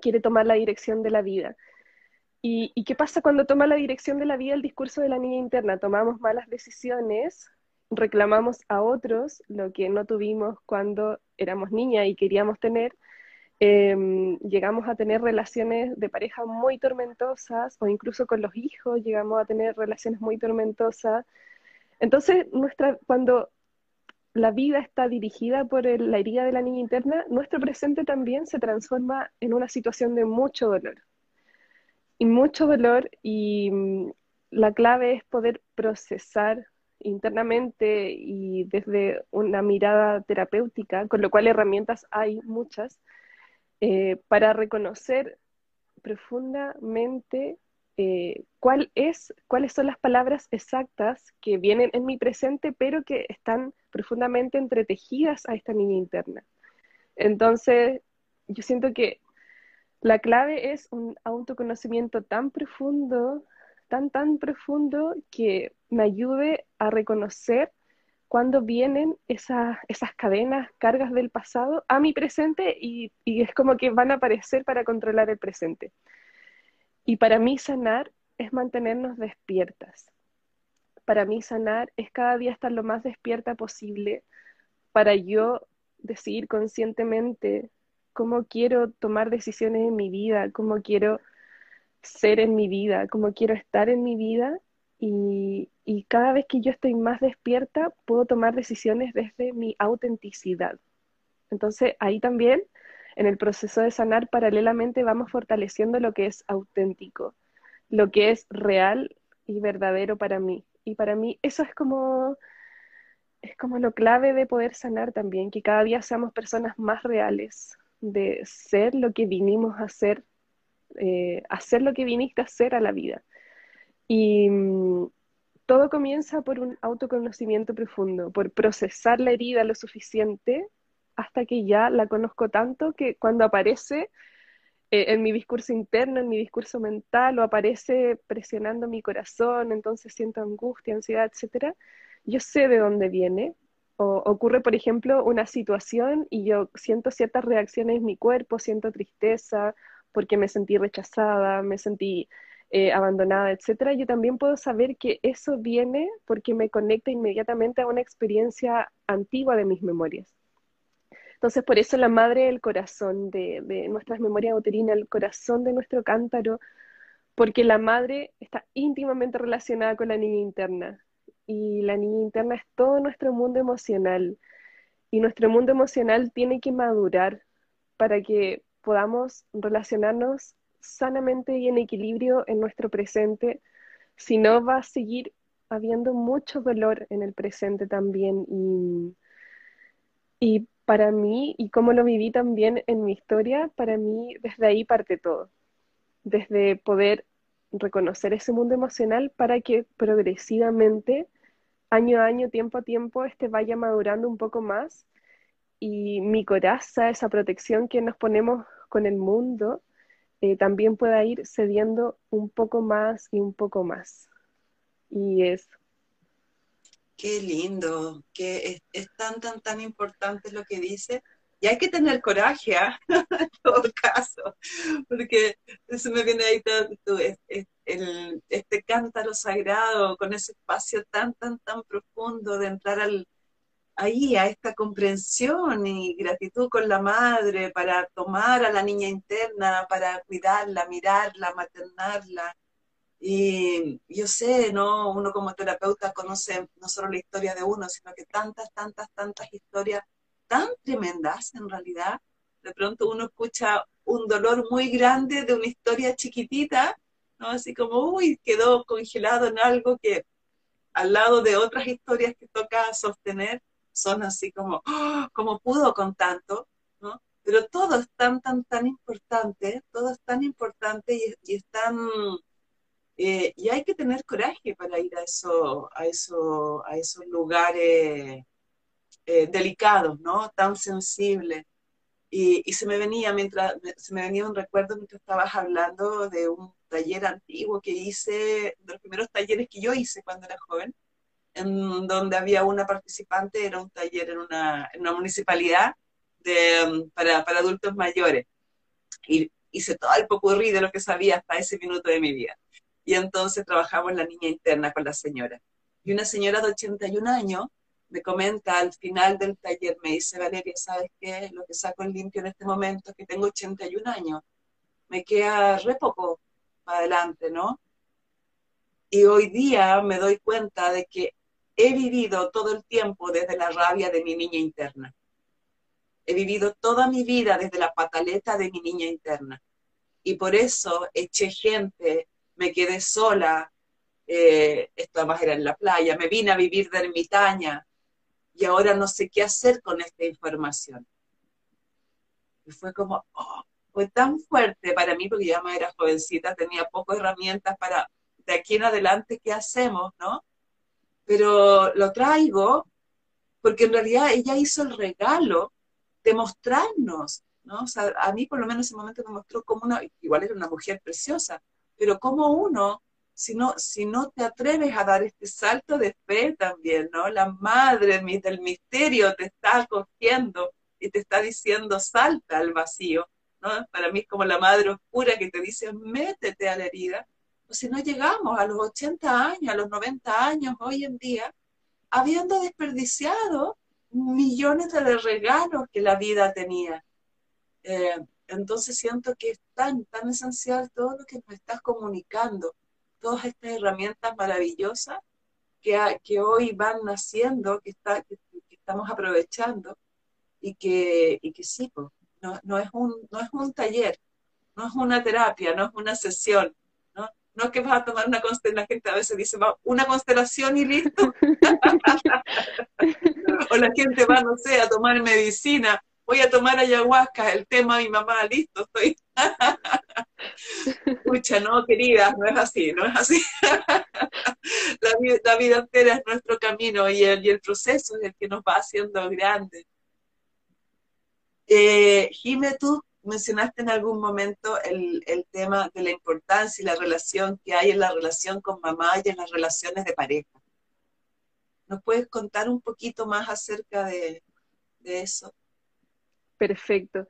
quiere tomar la dirección de la vida. ¿Y, qué pasa cuando toma la dirección de la vida el discurso de la niña interna? Tomamos malas decisiones, reclamamos a otros lo que no tuvimos cuando éramos niñas y queríamos tener, em, llegamos a tener relaciones de pareja muy tormentosas o incluso con los hijos llegamos a tener relaciones muy tormentosas. Entonces, nuestra, cuando la vida está dirigida por la herida de la niña interna, nuestro presente también se transforma en una situación de mucho dolor y mucho dolor y mm, la clave es poder procesar internamente y desde una mirada terapéutica, con lo cual herramientas hay muchas, eh, para reconocer profundamente eh, cuál es, cuáles son las palabras exactas que vienen en mi presente, pero que están profundamente entretejidas a esta niña interna. Entonces, yo siento que la clave es un autoconocimiento tan profundo, tan, tan profundo, que me ayude a reconocer cuando vienen esas, esas cadenas, cargas del pasado a mi presente y, y es como que van a aparecer para controlar el presente. Y para mí sanar es mantenernos despiertas. Para mí sanar es cada día estar lo más despierta posible para yo decidir conscientemente cómo quiero tomar decisiones en mi vida, cómo quiero ser en mi vida, cómo quiero estar en mi vida y, cada vez que yo estoy más despierta puedo tomar decisiones desde mi autenticidad. Entonces ahí también en el proceso de sanar paralelamente vamos fortaleciendo lo que es auténtico, lo que es real y verdadero para mí. Y para mí eso es como es como lo clave de poder sanar también, que cada día seamos personas más reales, de ser lo que vinimos a hacer, eh, hacer lo que viniste a hacer a la vida. Y mm, todo comienza por un autoconocimiento profundo, por procesar la herida lo suficiente hasta que ya la conozco tanto que cuando aparece eh, en mi discurso interno, en mi discurso mental, o aparece presionando mi corazón, entonces siento angustia, ansiedad, etcétera, yo sé de dónde viene. O ocurre, por ejemplo, una situación y yo siento ciertas reacciones en mi cuerpo, siento tristeza porque me sentí rechazada, me sentí eh, abandonada, etcétera. Yo también puedo saber que eso viene porque me conecta inmediatamente a una experiencia antigua de mis memorias. Entonces, por eso la madre del corazón de, de nuestras memorias uterinas, el corazón de nuestro cántaro, porque la madre está íntimamente relacionada con la niña interna y la niña interna es todo nuestro mundo emocional. Y nuestro mundo emocional tiene que madurar para que podamos relacionarnos sanamente y en equilibrio en nuestro presente. Si no, va a seguir habiendo mucho dolor en el presente también. Y, y para mí, y como lo viví también en mi historia, para mí desde ahí parte todo. Desde poder reconocer ese mundo emocional para que progresivamente año a año, tiempo a tiempo, este vaya madurando un poco más y mi coraza, esa protección que nos ponemos con el mundo, eh, también pueda ir cediendo un poco más y un poco más. Y es... Qué lindo, que es, tan, tan, tan importante lo que dice. Y hay que tener coraje, ¿ah? en todo caso, porque eso me viene ahí todo, el, este cántaro sagrado, con ese espacio tan, tan, tan profundo de entrar al, ahí a esta comprensión y gratitud con la madre para tomar a la niña interna, para cuidarla, mirarla, maternarla. Y yo sé, ¿no? Uno como terapeuta conoce no solo la historia de uno, sino que tantas, tantas, tantas historias tan tremendas en realidad. De pronto uno escucha un dolor muy grande de una historia chiquitita ¿no? Así como, uy, quedó congelado en algo que al lado de otras historias que toca sostener, son así como, ¡oh! como pudo con tanto, ¿no? Pero todo es tan, tan, tan importante, todo es tan importante y, y es. Eh, y hay que tener coraje para ir a, eso, a, eso, a esos lugares eh, delicados, ¿no? Tan sensibles. Y, se me venía mientras se me venía un recuerdo mientras estabas hablando de un taller antiguo que hice, de los primeros talleres que yo hice cuando era joven, en donde había una participante, era un taller en una, en una municipalidad um, para, para, adultos mayores. Y hice todo el popurrí de lo que sabía hasta ese minuto de mi vida. Y entonces trabajamos la niña interna con la señora. Y una señora de 81 años me comenta al final del taller, me dice, Valeria, ¿sabes qué? Lo que saco en limpio en este momento es que tengo 81 años. Me queda re poco adelante, ¿no? Y hoy día me doy cuenta de que he vivido todo el tiempo desde la rabia de mi niña interna. He vivido toda mi vida desde la pataleta de mi niña interna. Y por eso eché gente, me quedé sola, eh, esto además era en la playa, me vine a vivir de ermitaña y ahora no sé qué hacer con esta información. Y fue como, oh, fue tan fuerte para mí, porque ya era jovencita, tenía pocas herramientas para de aquí en adelante qué hacemos, ¿no? Pero lo traigo porque en realidad ella hizo el regalo de mostrarnos, ¿no? O sea, a mí por lo menos en ese momento me mostró como una, igual era una mujer preciosa, pero como uno, si no, si no te atreves a dar este salto de fe también, ¿no? La madre del misterio te está acogiendo y te está diciendo salta al vacío para mí es como la madre oscura que te dice, métete a la herida. O si no llegamos a los 80 años, a los 90 años hoy en día, habiendo desperdiciado millones de regalos que la vida tenía. Eh, entonces siento que es tan, tan esencial todo lo que nos estás comunicando, todas estas herramientas maravillosas que, que hoy van naciendo, que, está, que, estamos aprovechando y que, y que sí, no, no, es un, no es un taller, no es una terapia, no es una sesión, ¿no? no es que vas a tomar una constelación, la gente a veces dice, va, una constelación y listo. o la gente va, no sé, a tomar medicina, voy a tomar ayahuasca, el tema de mi mamá, listo, estoy. Escucha, no, querida, no es así, no es así. la, vida, entera es nuestro camino y el, y el proceso es el que nos va haciendo grandes. Eh, Jime, tú mencionaste en algún momento el, tema de la importancia y la relación que hay en la relación con mamá y en las relaciones de pareja. ¿Nos puedes contar un poquito más acerca de, eso? Perfecto.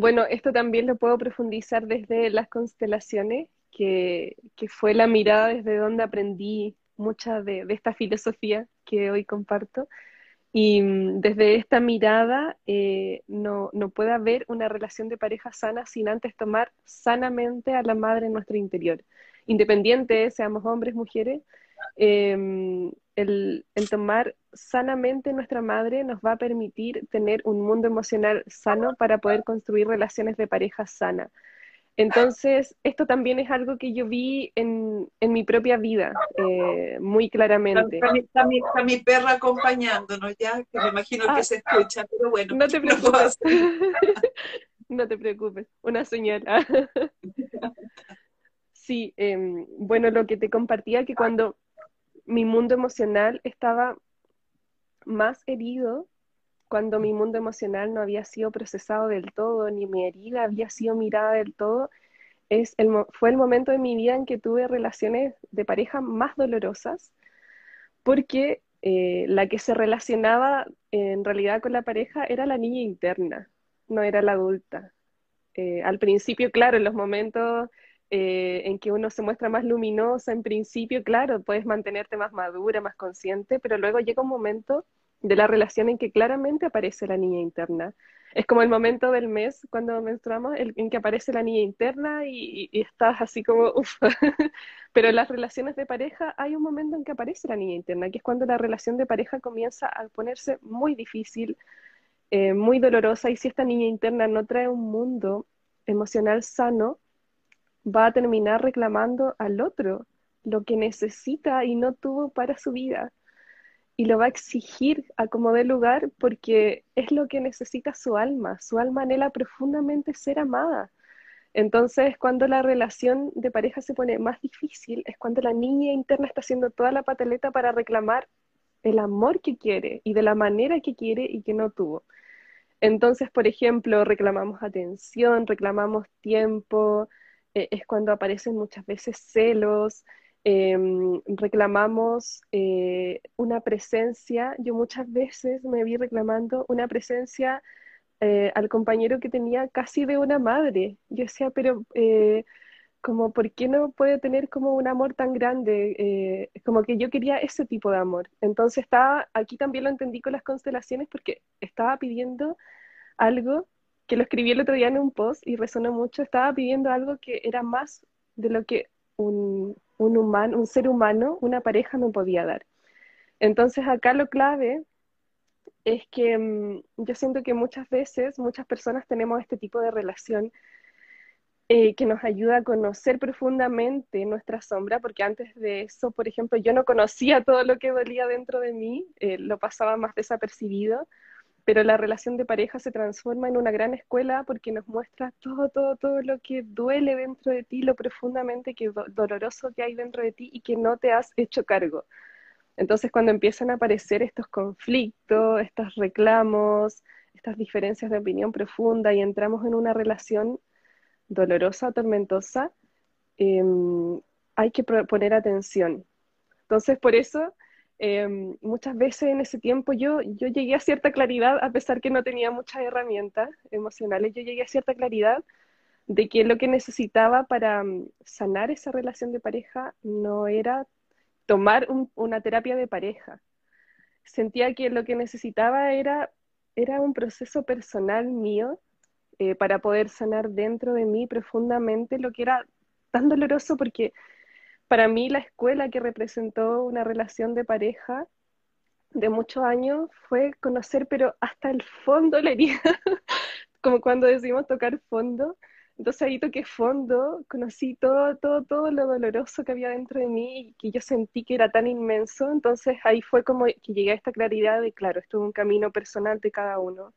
Bueno, esto también lo puedo profundizar desde las constelaciones, que, fue la mirada desde donde aprendí mucha de esta filosofía que hoy comparto. Y mm, desde esta mirada eh, no, puede haber una relación de pareja sana sin antes tomar sanamente a la madre en nuestro interior. Independiente, seamos hombres, mujeres, em, el, el, tomar sanamente nuestra madre nos va a permitir tener un mundo emocional sano para poder construir relaciones de pareja sana. Entonces, esto también es algo que yo vi en, mi propia vida, eh, muy claramente. Está, mi, perra acompañándonos ya, que me imagino que ah. se escucha, pero bueno. No te preocupes. no te preocupes, una señora. sí, em, bueno, lo que te compartía que cuando mi mundo emocional estaba más herido, cuando mi mundo emocional no había sido procesado del todo, ni mi herida había sido mirada del todo, es el, fue el momento de mi vida en que tuve relaciones de pareja más dolorosas, porque eh, la que se relacionaba en realidad con la pareja era la niña interna, no era la adulta. Eh, al principio, claro, en los momentos eh, en que uno se muestra más luminosa, en principio, claro, puedes mantenerte más madura, más consciente, pero luego llega un momento de la relación en que claramente aparece la niña interna. Es como el momento del mes cuando menstruamos en que aparece la niña interna y, estás así como, uff. Pero en las relaciones de pareja hay un momento en que aparece la niña interna, que es cuando la relación de pareja comienza a ponerse muy difícil, eh, muy dolorosa, y si esta niña interna no trae un mundo emocional sano, va a terminar reclamando al otro lo que necesita y no tuvo para su vida y lo va a exigir a como dé lugar porque es lo que necesita su alma. Su alma anhela profundamente ser amada. Entonces, cuando la relación de pareja se pone más difícil, es cuando la niña interna está haciendo toda la pataleta para reclamar el amor que quiere y de la manera que quiere y que no tuvo. Entonces, por ejemplo, reclamamos atención, reclamamos tiempo, eh, es cuando aparecen muchas veces celos, Em, reclamamos eh, una presencia, yo muchas veces me vi reclamando una presencia eh, al compañero que tenía casi de una madre. Yo decía, pero como, ¿por qué no puede tener como un amor tan grande? como que yo quería ese tipo de amor. Entonces estaba, aquí también lo entendí con las constelaciones porque estaba pidiendo algo que lo escribí el otro día en un post y resonó mucho, estaba pidiendo algo que era más de lo que un, un, humano, un ser humano, una pareja no podía dar. Entonces acá lo clave es que mm, yo siento que muchas veces, muchas personas tenemos este tipo de relación eh, que nos ayuda a conocer profundamente nuestra sombra, porque antes de eso, por ejemplo, yo no conocía todo lo que dolía dentro de mí, eh, lo pasaba más desapercibido, pero la relación de pareja se transforma en una gran escuela porque nos muestra todo, todo, todo lo que duele dentro de ti, lo profundamente que doloroso que hay dentro de ti y que no te has hecho cargo. Entonces, cuando empiezan a aparecer estos conflictos, estos reclamos, estas diferencias de opinión profunda y entramos en una relación dolorosa, tormentosa, em, hay que poner atención. Entonces, por eso Em, muchas veces en ese tiempo yo, yo llegué a cierta claridad, a pesar que no tenía muchas herramientas emocionales, yo llegué a cierta claridad de que lo que necesitaba para mm, sanar esa relación de pareja no era tomar una terapia de pareja. Sentía que lo que necesitaba era, era un proceso personal mío eh, para poder sanar dentro de mí profundamente lo que era tan doloroso porque para mí la escuela que representó una relación de pareja de muchos años fue conocer, pero hasta el fondo la herida, como cuando decimos tocar fondo, Entonces ahí toqué fondo, conocí todo, todo, todo lo doloroso que había dentro de mí y que yo sentí que era tan inmenso. Entonces ahí fue como que llegué a esta claridad de, claro, esto es un camino personal de cada uno.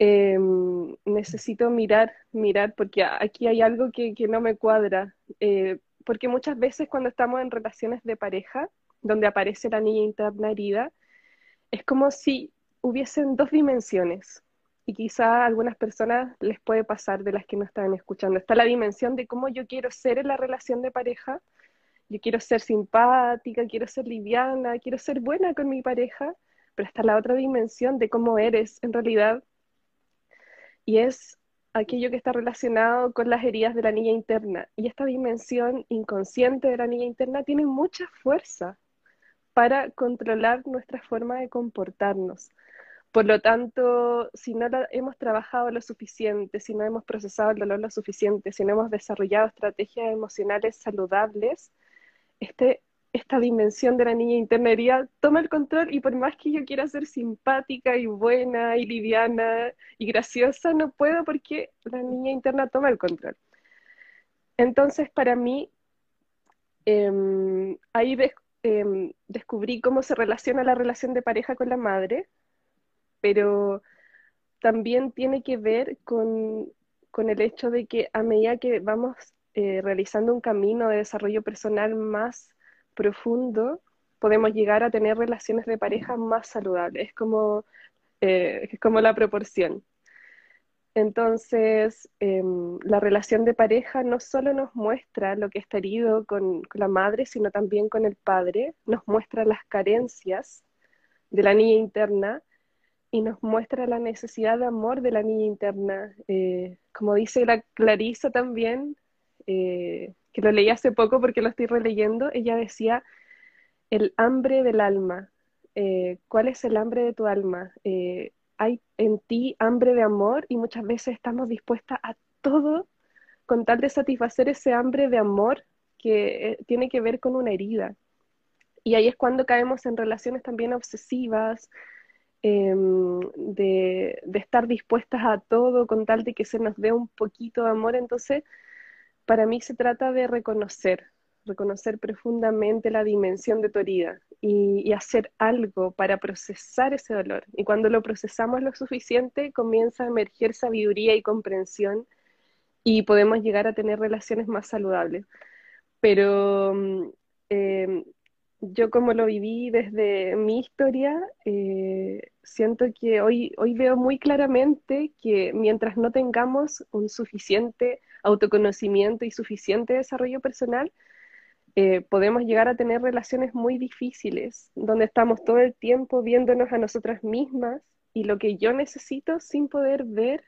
Em, necesito mirar, mirar, porque aquí hay algo que, que no me cuadra. Eh, porque muchas veces cuando estamos en relaciones de pareja, donde aparece la niña interna herida, es como si hubiesen dos dimensiones y quizá a algunas personas les puede pasar de las que no están escuchando. Está la dimensión de cómo yo quiero ser en la relación de pareja. Yo quiero ser simpática, quiero ser liviana, quiero ser buena con mi pareja, pero está la otra dimensión de cómo eres en realidad. Y es aquello que está relacionado con las heridas de la niña interna. Y esta dimensión inconsciente de la niña interna tiene mucha fuerza para controlar nuestra forma de comportarnos. Por lo tanto, si no hemos trabajado lo suficiente, si no hemos procesado el dolor lo suficiente, si no hemos desarrollado estrategias emocionales saludables, este, esta dimensión de la niña interna toma el control y por más que yo quiera ser simpática y buena y liviana y graciosa, no puedo porque la niña interna toma el control. Entonces, para mí, em, ahí em, descubrí cómo se relaciona la relación de pareja con la madre, pero también tiene que ver con, el hecho de que a medida que vamos eh, realizando un camino de desarrollo personal más profundo, podemos llegar a tener relaciones de pareja más saludables. Es como, eh, es como la proporción. Entonces, em, la relación de pareja no solo nos muestra lo que está herido con, la madre, sino también con el padre, nos muestra las carencias de la niña interna y nos muestra la necesidad de amor de la niña interna. Eh, como dice la Clarisa también, eh, que lo leí hace poco porque lo estoy releyendo, ella decía, el hambre del alma. Eh, ¿Cuál es el hambre de tu alma? hay en ti hambre de amor y muchas veces estamos dispuestas a todo con tal de satisfacer ese hambre de amor que tiene que ver con una herida. Y ahí es cuando caemos en relaciones también obsesivas, Em, de, estar dispuestas a todo con tal de que se nos dé un poquito de amor. Entonces, para mí se trata de reconocer, reconocer profundamente la dimensión de tu herida y, hacer algo para procesar ese dolor. Y cuando lo procesamos lo suficiente, comienza a emerger sabiduría y comprensión y podemos llegar a tener relaciones más saludables. Pero eh, yo como lo viví desde mi historia, eh, siento que hoy, hoy veo muy claramente que mientras no tengamos un suficiente autoconocimiento y suficiente desarrollo personal, eh, podemos llegar a tener relaciones muy difíciles, donde estamos todo el tiempo viéndonos a nosotras mismas y lo que yo necesito sin poder ver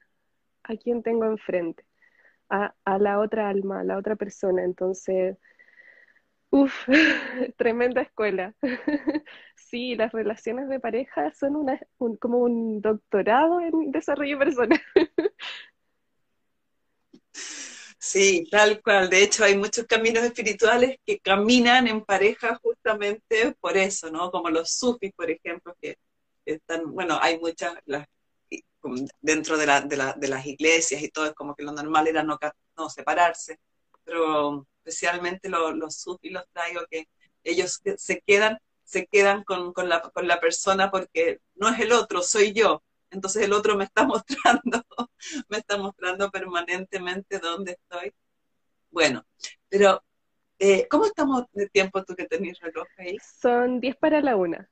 a quien tengo enfrente, a, a la otra alma, a la otra persona. Entonces, Uf, tremenda escuela. Sí, las relaciones de pareja son una, como un doctorado en desarrollo personal. Sí, tal cual. De hecho, hay muchos caminos espirituales que caminan en pareja justamente por eso, ¿no? Como los sufis, por ejemplo, que están, bueno, hay muchas, dentro de, la, de, la, de, las iglesias y todo, es como que lo normal era no, no separarse, pero especialmente los, los sufis los traigo, que ellos se quedan, se quedan con, con, la, con la persona porque no es el otro, soy yo. Entonces el otro me está mostrando, me está mostrando permanentemente dónde estoy. Bueno, pero eh, ¿cómo estamos de tiempo tú que tenés reloj ahí? Son 10 para la una.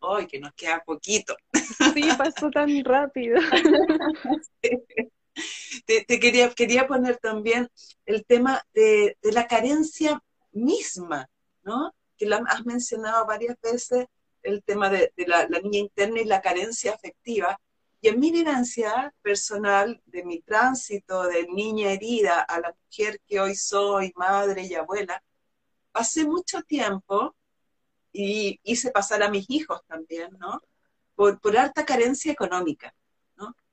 Ay, que nos queda poquito. Sí, pasó tan rápido. te, quería, quería poner también el tema de, la carencia misma, ¿no? Que la has mencionado varias veces, el tema de, la, niña interna y la carencia afectiva. Y en mi vivencia personal, de mi tránsito de niña herida a la mujer que hoy soy, madre y abuela, pasé mucho tiempo y hice pasar a mis hijos también, ¿no? Por, por alta carencia económica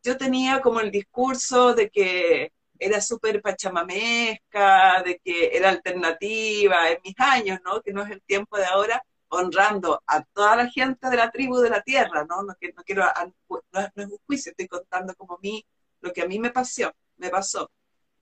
yo tenía como el discurso de que era súper pachamamesca, de que era alternativa en mis años, ¿no? Que no es el tiempo de ahora, honrando a toda la gente de la tribu de la tierra, ¿no? No, no quiero, no, es un juicio, estoy contando como mí, lo que a mí me pasó, me pasó.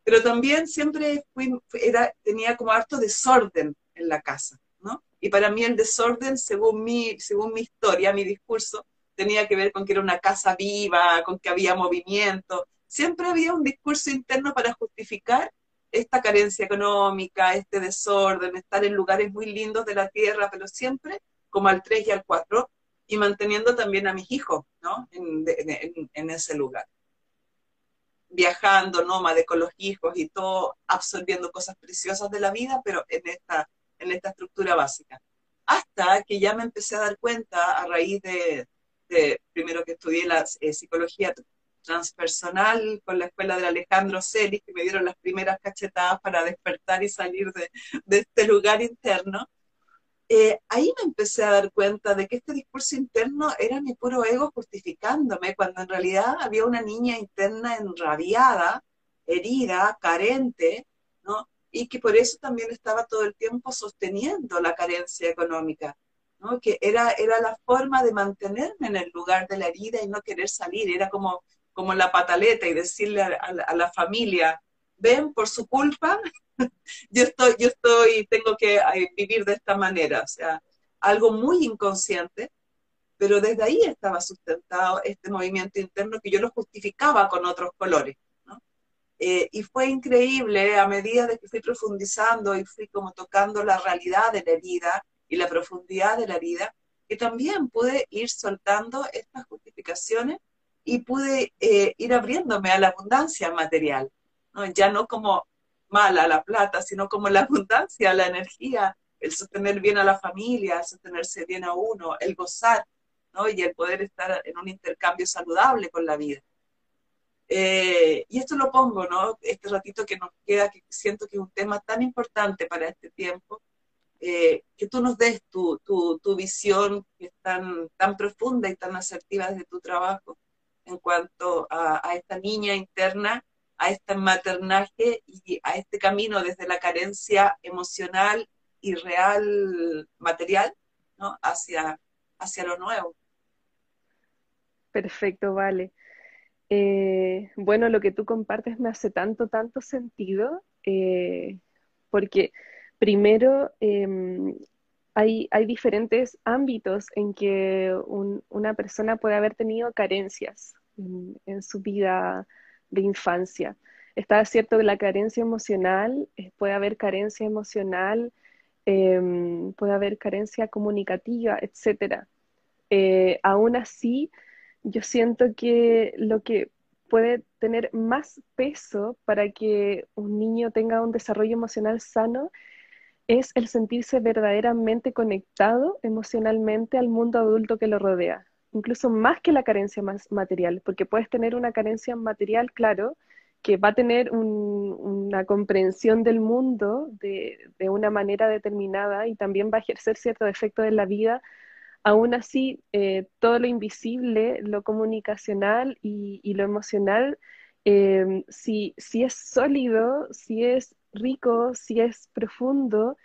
pero también siempre fui, era, tenía como harto desorden en la casa, ¿no? Y para mí el desorden, según mi, según mi historia, mi discurso, tenía que ver con que era una casa viva, con que había movimiento. Siempre había un discurso interno para justificar esta carencia económica, este desorden, estar en lugares muy lindos de la tierra, pero siempre como al 3 y al 4, y manteniendo también a mis hijos, ¿no? En, ese lugar. Viajando, nómade con los hijos y todo, absorbiendo cosas preciosas de la vida, pero en esta, en esta estructura básica. Hasta que ya me empecé a dar cuenta a raíz de, primero que estudié la eh, psicología transpersonal con la escuela de Alejandro Celis, que me dieron las primeras cachetadas para despertar y salir de, de este lugar interno, eh, ahí me empecé a dar cuenta de que este discurso interno era mi puro ego justificándome, cuando en realidad había una niña interna enrabiada, herida, carente, ¿no? Y que por eso también estaba todo el tiempo sosteniendo la carencia económica, Que era, era la forma de mantenerme en el lugar de la herida y no querer salir, era como, como la pataleta y decirle a la familia, ven, por su culpa, yo estoy, yo estoy, tengo que vivir de esta manera, o sea, algo muy inconsciente, pero desde ahí estaba sustentado este movimiento interno que yo lo justificaba con otros colores. Eh, y fue increíble a medida de que fui profundizando y fui como tocando la realidad de la herida y la profundidad de la herida, que también pude ir soltando estas justificaciones y pude eh, ir abriéndome a la abundancia material, ¿no? ya no como mala la plata, sino como la abundancia, la energía, el sostener bien a la familia, sostenerse bien a uno, el gozar, ¿no? Y el poder estar en un intercambio saludable con la vida. Eh, y esto lo pongo, ¿no? Este ratito que nos queda, que siento que es un tema tan importante para este tiempo, eh, que tú nos des tu, tu, tu, visión que es tan, tan profunda y tan asertiva desde tu trabajo en cuanto a, esta niña interna a este maternaje y a este camino desde la carencia emocional y real material ¿no? hacia, hacia lo nuevo. Perfecto, vale. Eh, bueno, lo que tú compartes me hace tanto, tanto sentido, eh, porque primero em, hay, diferentes ámbitos en que una persona puede haber tenido carencias en su vida de infancia. Está cierto que la carencia emocional, eh, puede haber carencia emocional, em, puede haber carencia comunicativa, etc. Eh, aún así, yo siento que lo que puede tener más peso para que un niño tenga un desarrollo emocional sano es el sentirse verdaderamente conectado emocionalmente al mundo adulto que lo rodea incluso más que la carencia más material, porque puedes tener una carencia material, claro, que va a tener una comprensión del mundo de, una manera determinada y también va a ejercer cierto efecto en la vida. Aún así, eh, todo lo invisible, lo comunicacional y, lo emocional, eh, si, si es sólido, si es rico, si es profundo,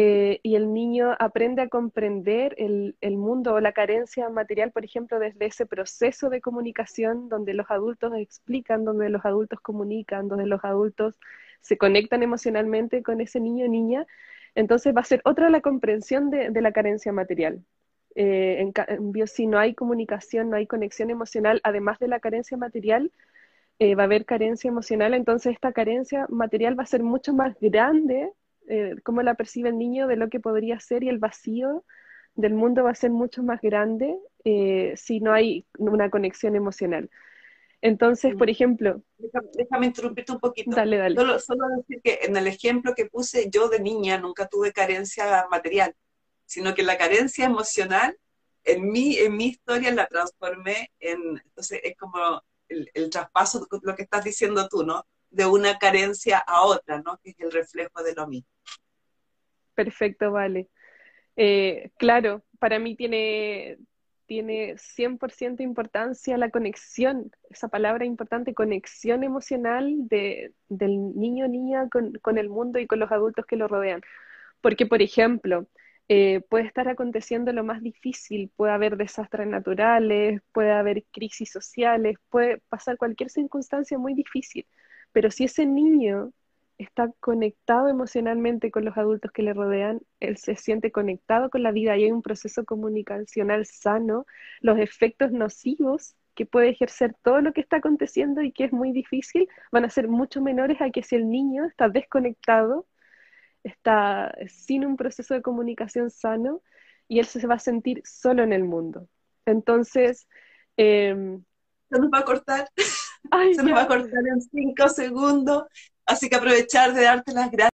eh, y el niño aprende a comprender el, mundo o la carencia material, por ejemplo, desde ese proceso de comunicación donde los adultos explican, donde los adultos comunican, donde los adultos se conectan emocionalmente con ese niño o niña, entonces va a ser otra la comprensión de, la carencia material. Eh, en cambio, si no hay comunicación, no hay conexión emocional, además de la carencia material, eh, va a haber carencia emocional, entonces esta carencia material va a ser mucho más grande eh, cómo la percibe el niño de lo que podría ser y el vacío del mundo va a ser mucho más grande eh, si no hay una conexión emocional. Entonces, por ejemplo... Déjame, interrumpirte un poquito. Dale, dale. Solo, solo, decir que en el ejemplo que puse, yo de niña nunca tuve carencia material, sino que la carencia emocional en mi, en mi historia la transformé en... Entonces, es como el, el traspaso, lo que estás diciendo tú, ¿no? De una carencia a otra, ¿no? Que es el reflejo de lo mismo. Perfecto, vale. Eh, claro, para mí tiene, tiene 100% importancia la conexión, esa palabra importante, conexión emocional de, del niño o niña con, el mundo y con los adultos que lo rodean. Porque, por ejemplo, eh, puede estar aconteciendo lo más difícil, puede haber desastres naturales, puede haber crisis sociales, puede pasar cualquier circunstancia muy difícil, Pero si ese niño está conectado emocionalmente con los adultos que le rodean, él se siente conectado con la vida y hay un proceso comunicacional sano, los efectos nocivos que puede ejercer todo lo que está aconteciendo y que es muy difícil, van a ser mucho menores a que si el niño está desconectado, está sin un proceso de comunicación sano y él se va a sentir solo en el mundo. Entonces... Eh, se nos va a cortar. se nos va a cortar en cinco segundos. Así que aprovechar de darte las gracias.